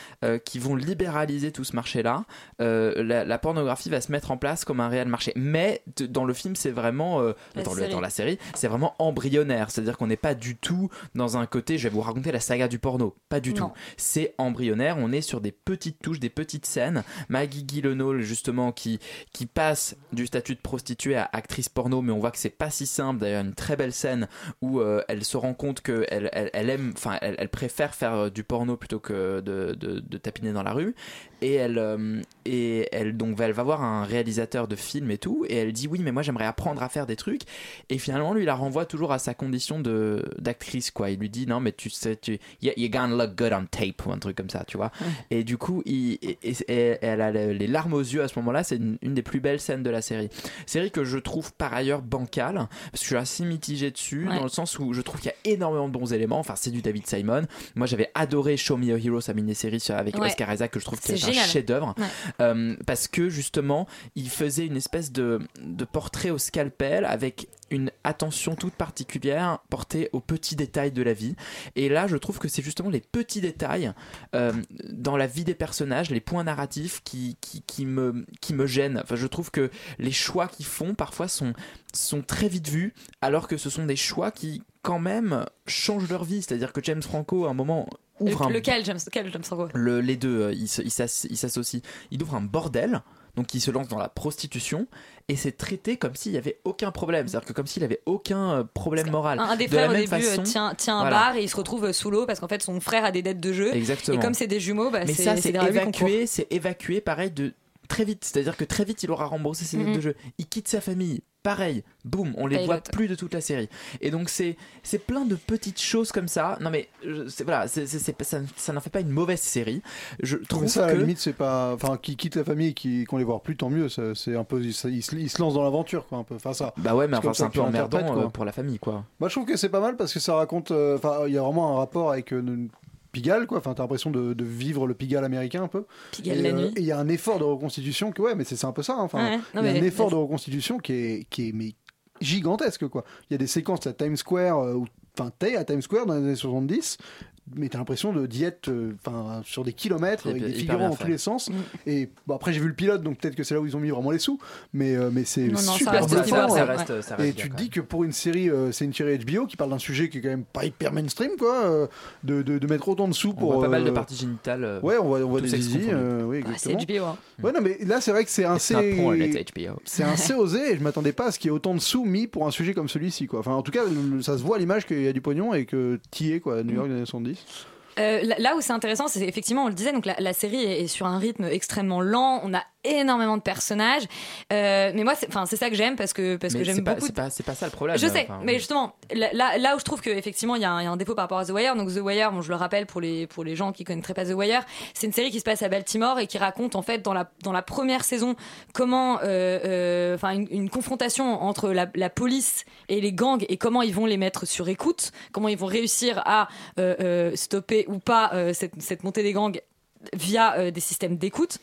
J: qui vont libéraliser tout ce marché-là, la, la pornographie va se mettre en place comme un réel marché. Mais de- dans le film, c'est vraiment, euh,
G: La
J: dans, le-
G: série.
J: dans la série, c'est vraiment embryonnaire. C'est-à-dire qu'on n'est pas du tout dans un côté, je vais vous raconter la saga du porno. Pas du
G: Non.
J: tout. C'est embryonnaire. On est sur des petites touches, des petites scènes. Maggie Gyllenhaal, justement, qui, qui passe du statut de prostituée à actrice porno, mais on voit que c'est pas si simple. D'ailleurs, une très belle scène où euh, elle se rend compte qu'elle elle, elle aime, enfin, elle, elle préfère faire euh, du porno plutôt que de, de, de tapiner dans la rue. Et elle, euh, et elle donc elle va voir un réalisateur de film et tout et elle dit oui mais moi j'aimerais apprendre à faire des trucs. Et finalement lui il la renvoie toujours à sa condition de d'actrice quoi. Il lui dit non mais tu sais tu you- you're gonna look good on tape ou un truc comme ça tu vois. Et du coup il, et- et- et elle a le- les larmes aux yeux à ce moment là c'est une, une des plus belles scènes de la série. Série que je trouve par ailleurs bancale parce que je suis assez mitigé dessus
G: Ouais.
J: dans le sens où je trouve qu'il y a énormément de bons éléments. Enfin c'est du David Simon. Moi j'avais adoré Show Me a Hero sa mini-série avec
G: Ouais.
J: Oscar Isaac que je trouve que
G: C'est
J: un chef-d'œuvre.
G: Ouais.
J: euh, parce que justement il faisait une espèce de, de portrait au scalpel avec une attention toute particulière portée aux petits détails de la vie. Et là je trouve que c'est justement les petits détails euh, dans la vie des personnages les points narratifs qui, qui, qui me, qui me gênent. Enfin, je trouve que les choix qu'ils font parfois sont, sont très vite vus alors que ce sont des choix qui quand même changent leur vie. C'est à dire que James Franco à un moment ouvre un
G: Le- lequel, James, lequel, James Franco?
J: Le- les deux, euh, ils se- ils s'ass- ils s'associent. Il ouvre un bordel, donc il se lance dans la prostitution, et c'est traité comme s'il y avait aucun problème. C'est-à-dire que comme s'il avait aucun euh, problème moral.
G: Un, des
J: De la
G: frères au
J: même
G: début euh,
J: façon-
G: tient, tient un
J: Voilà.
G: bar et il se retrouve euh, sous l'eau parce qu'en fait son frère a des dettes de jeu.
J: Exactement.
G: Et comme c'est des jumeaux, bah,
J: Mais
G: c'est
J: ça, évacué, c'est évacué, pareil, de très vite. C'est-à-dire que très vite, il aura remboursé ses dettes
G: Mhm.
J: de jeu. Il quitte sa famille. Pareil, boum, on les voit plus de toute la série. Et donc c'est c'est plein de petites choses comme ça. Non mais voilà, c'est c'est- c'est pas- ça, ça n'en fait pas une mauvaise série. Je trouve
K: Mais ça, à la limite, c'est pas. Enfin, qui quitte la famille et qui- qu'on les voit plus, tant mieux. ça- C'est un peu. Il se, il se- il se lance dans l'aventure, quoi, un peu. Enfin, ça.
J: bah ouais, mais enfin
K: comme
J: c'est
K: ça
J: un peu emmerdant
K: quoi.
J: euh, pour la famille quoi.
K: Bah, je trouve que c'est pas mal parce que ça raconte. euh, Enfin, il y a vraiment un rapport avec euh, une Pigalle, quoi. Enfin, t'as l'impression de, de vivre le Pigalle américain un peu.
G: Pigalle
K: et,
G: la
K: euh,
G: nuit.
K: et il y a un effort de reconstitution que, ouais, mais c'est un peu ça. hein. Enfin,
G: Ouais, non,
K: il y a
G: mais-
K: un effort de reconstitution qui est, qui est mais gigantesque, quoi. Il y a des séquences à Times Square, euh, où- enfin, t'es à Times Square dans les années 70 mais t'as l'impression de d'y être euh, enfin sur des kilomètres avec des figurants
J: en
K: tous les sens. Mm. Et bon, après j'ai vu le pilote donc peut-être que c'est là où ils ont mis vraiment les sous mais euh, mais c'est super
G: ça, reste,
K: et tu te dis que pour une série euh, c'est une série HBO qui parle d'un sujet qui est quand même pas hyper mainstream quoi de, de, mettre autant de sous pour on
J: voit pas mal de parties génitales
K: ouais on voit on voit des zizi oui exactement.
G: Ah, c'est HBO hein.
K: ouais non mais là c'est vrai que c'est assez c'est assez osé et je m'attendais pas à ce qu'il y ait autant de sous mis pour un sujet comme celui-ci quoi. En tout cas ça se voit à l'image qu'il y a du pognon et que t'y es quoi New York 1970
G: euh, là où c'est intéressant, c'est effectivement, on le disait, donc la, série est, est, sur un rythme extrêmement lent. On a énormément de personnages, Euh, mais moi, c'est- enfin, c'est ça que j'aime parce que parce
J: Mais
G: que j'aime beaucoup.
J: C'est pas, ça le problème.
G: Je sais,
J: enfin,
G: mais justement, là, là, où je trouve qu'effectivement il y, a un- il y a un défaut par rapport à The Wire, donc The Wire, bon, je le rappelle pour les, pour les gens qui connaîtraient pas The Wire, c'est une série qui se passe à Baltimore et qui raconte en fait dans la, dans la première saison comment, euh, euh, enfin, une, une confrontation entre la, la police et les gangs et comment ils vont les mettre sur écoute, comment ils vont réussir à stopper ou pas cette, cette montée des gangs via euh, des systèmes d'écoute.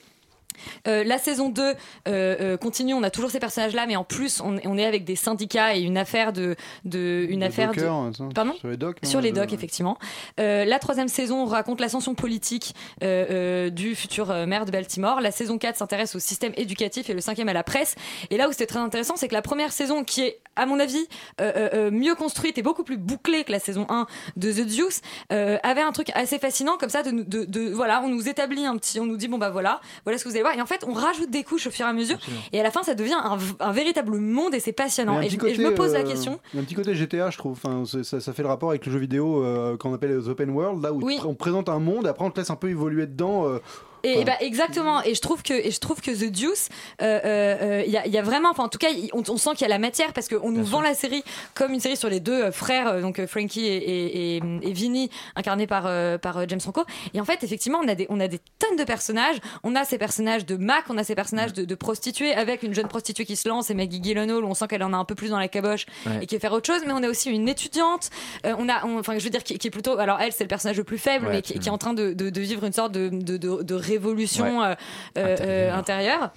G: Euh, la saison 2 euh, euh, continue, on a toujours ces personnages-là, mais en plus on, on est avec des syndicats et une affaire de, de une affaire
K: dockers,
G: de,
K: hein,
G: pardon
K: sur les docks, non,
G: sur les
K: de-
G: docks effectivement. La troisième saison raconte l'ascension politique du futur maire de Baltimore. La saison 4 s'intéresse au système éducatif et le cinquième à la presse. Et là où c'était très intéressant, c'est que la première saison, qui est à mon avis euh, euh, euh, mieux construite et beaucoup plus bouclée que la saison 1 de The Deuce, euh, avait un truc assez fascinant comme ça de, nous- de, de- voilà, on nous établit un petit, on nous dit bon bah voilà, voilà ce que vous allez voir. Et en fait, on rajoute des couches au fur et à mesure. Et à la fin, ça devient un, véritable monde et c'est passionnant. Et je, et je me pose la question.
K: Il y a un petit côté GTA, je trouve. Enfin, ça, ça fait le rapport avec le jeu vidéo euh, qu'on appelle les open world, là où
G: Oui.
K: on présente un monde et après on te laisse un peu évoluer dedans. Euh,
G: Et
K: enfin,
G: bah exactement. Et je trouve que et je trouve que The Deuce, euh, euh, euh, il y, a, il y a vraiment, enfin en tout cas, il- on, on sent qu'il y a la matière parce qu'on nous vend la série comme une série sur les deux euh, frères, euh, donc euh, Frankie et, et, et, et Vinny, incarnés par euh, par euh, James Franco. Et en fait, effectivement, on a des on a des tonnes de personnages. On a ces personnages de Mac, on a ces personnages de, de prostituées avec une jeune prostituée qui se lance et Maggie Gyllenhaal, on sent qu'elle en a un peu plus dans la caboche
J: Ouais.
G: et qui veut faire autre chose. Mais on a aussi une étudiante. Euh, on a, enfin, je veux dire, qui, qui est plutôt, alors elle, c'est le personnage le plus faible,
J: Ouais,
G: mais qui, qui est en train de, de, de vivre une sorte de, de, de, de révolution
J: Ouais.
G: euh, euh, intérieure.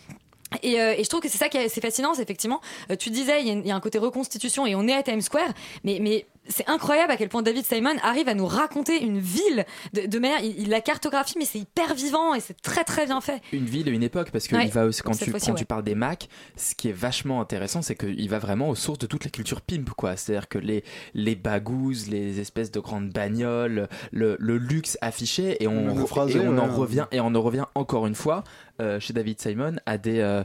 G: Et, euh, et je trouve que c'est ça qui est assez fascinant, c'est effectivement, euh, tu disais, il y, a y un côté reconstitution et on est à Times Square, mais, mais c'est incroyable à quel point David Simon arrive à nous raconter une ville de, de manière, il, il la cartographie, mais c'est hyper vivant et c'est très très bien fait.
J: une ville et une époque parce que
G: Ouais,
J: il va aussi, quand, tu,
G: fois-ci,
J: quand
G: ouais.
J: tu parles des Mac ce qui est vachement intéressant c'est qu'il va vraiment aux sources de toute la culture pimp quoi c'est à dire que les les bagous les espèces de grandes bagnoles le, le luxe affiché et on, et en revient et on en revient encore une fois euh, chez David Simon à des euh,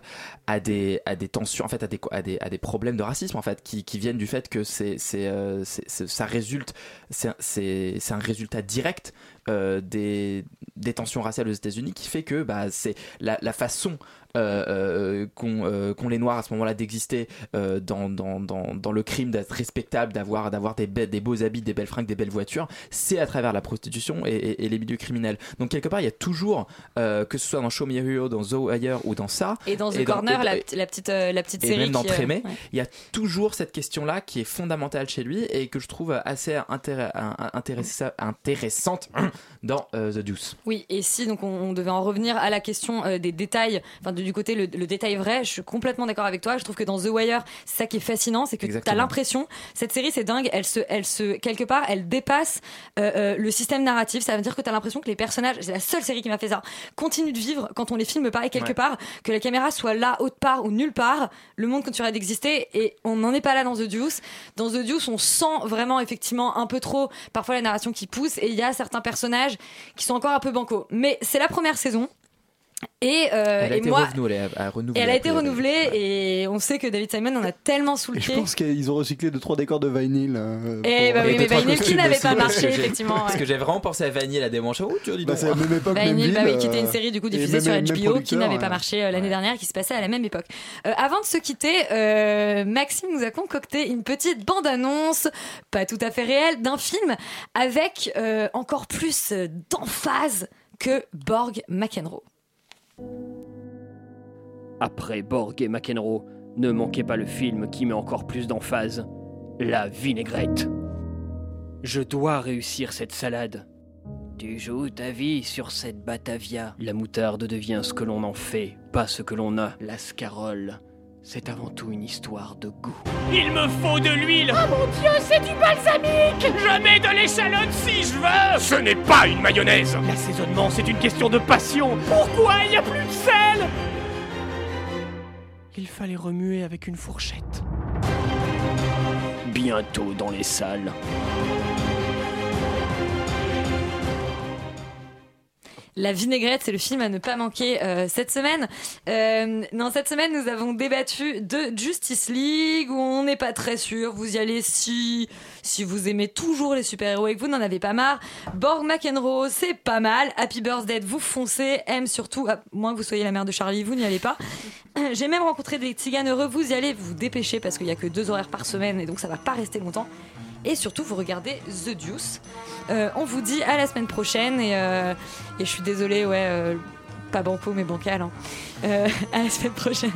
J: des à des tensions en fait à des à des, à des problèmes de racisme en fait qui, qui viennent du fait que c'est c'est euh, ça résulte c'est c'est un résultat direct euh, des, des tensions raciales aux États-Unis qui fait que bah, c'est la façon euh, euh, qu'ont euh, qu'ont les Noirs à ce moment-là d'exister euh, dans, dans, dans, dans le crime, d'être respectable, d'avoir d'avoir des, be- des beaux habits, des belles fringues, des belles voitures, c'est à travers la prostitution et, et- et les milieux criminels. Donc quelque part, il y a toujours, que ce soit dans Show Me Hero, dans The Wire ou dans ça,
G: Et dans The
J: et
G: Corner,
J: et-
G: la, la petite, la petite
J: et
G: série.
J: même dans
G: qui,
J: Trémé,
G: ouais.
J: il y a toujours cette question-là qui est fondamentale chez lui et que je trouve assez intéressa- intéressante dans The Deuce.
G: Oui, et si donc on, on devait en revenir à la question des détails, enfin du côté le, le détail vrai, je suis complètement d'accord avec toi. Je trouve que dans The Wire, c'est ça qui est fascinant, c'est que tu as l'impression, cette série c'est dingue, elle se, elle se, quelque part, elle dépasse euh, euh, le système narratif. Ça veut dire que tu as l'impression que les personnages, c'est la seule série qui m'a fait ça, continuent de vivre quand on les filme pareil quelque
J: Ouais.
G: part, que la caméra soit là, autre part ou nulle part, le monde continuerait d'exister et on n'en est pas là dans The Deuce. Dans The Deuce, on sent vraiment effectivement un peu trop parfois la narration qui pousse et il y a certains personnages qui sont encore un peu bancaux. Mais c'est la première saison. Et, euh,
J: elle a
G: et
J: été
G: moi,
J: renouvelée, à- à
G: et elle a été renouvelée et on sait que David Simon en a tellement sous le
K: Et je pense qu'ils ont recyclé deux trois décors de vinyl. euh,
G: Eh
K: pour-
G: bah oui, mais Vinyl qui n'avait pas marché, effectivement,
J: Parce
G: ouais.
J: que j'ai vraiment pensé à Vanille la démanche. Oh, tu dis
K: Bah,
J: donc.
K: c'est la même époque, même
G: Vinyl,
K: ville.
G: bah oui, qui était une
K: euh,
G: série du coup
K: et
G: diffusée
K: même-
G: sur
K: même
G: HBO qui n'avait
K: ouais.
G: pas marché euh, l'année dernière, qui se passait à la même époque. Euh, avant de se quitter, euh, Maxime nous a concocté une petite bande-annonce, pas tout à fait réelle, d'un film avec euh, encore plus euh, d'emphase que Borg McEnroe.
S: Après Borg et McEnroe, ne manquez pas le film qui met encore plus d'emphase La vinaigrette. Je dois réussir cette salade. Tu joues ta vie sur cette Batavia. La moutarde devient ce que l'on en fait, pas ce que l'on a. La scarole, c'est avant tout une histoire de goût.
T: Il me faut de l'huile Oh mon dieu, c'est du balsamique Je mets de l'échalote si je veux Ce n'est pas une mayonnaise L'assaisonnement, c'est une question de passion Pourquoi il n'y a plus de sel? Il fallait remuer avec une fourchette.
S: Bientôt dans les salles.
G: La vinaigrette, c'est le film à ne pas manquer euh, cette semaine. Euh, non, cette semaine, nous avons débattu de Justice League où on n'est pas très sûr. Vous y allez si si vous aimez toujours les super-héros et que vous n'en avez pas marre. Borg McEnroe, c'est pas mal. Happy Birthday, vous foncez. M surtout, à moins que vous soyez la mère de Charlie, vous n'y allez pas. J'ai même rencontré des tziganes heureux. Vous y allez, vous vous dépêchez parce qu'il y a que deux horaires par semaine et donc ça va pas rester longtemps. Et surtout, vous regardez The Deuce. Euh, on vous dit à la semaine prochaine. Et, euh, je suis désolée, ouais, euh, pas banco, mais bancal. hein. À la semaine prochaine.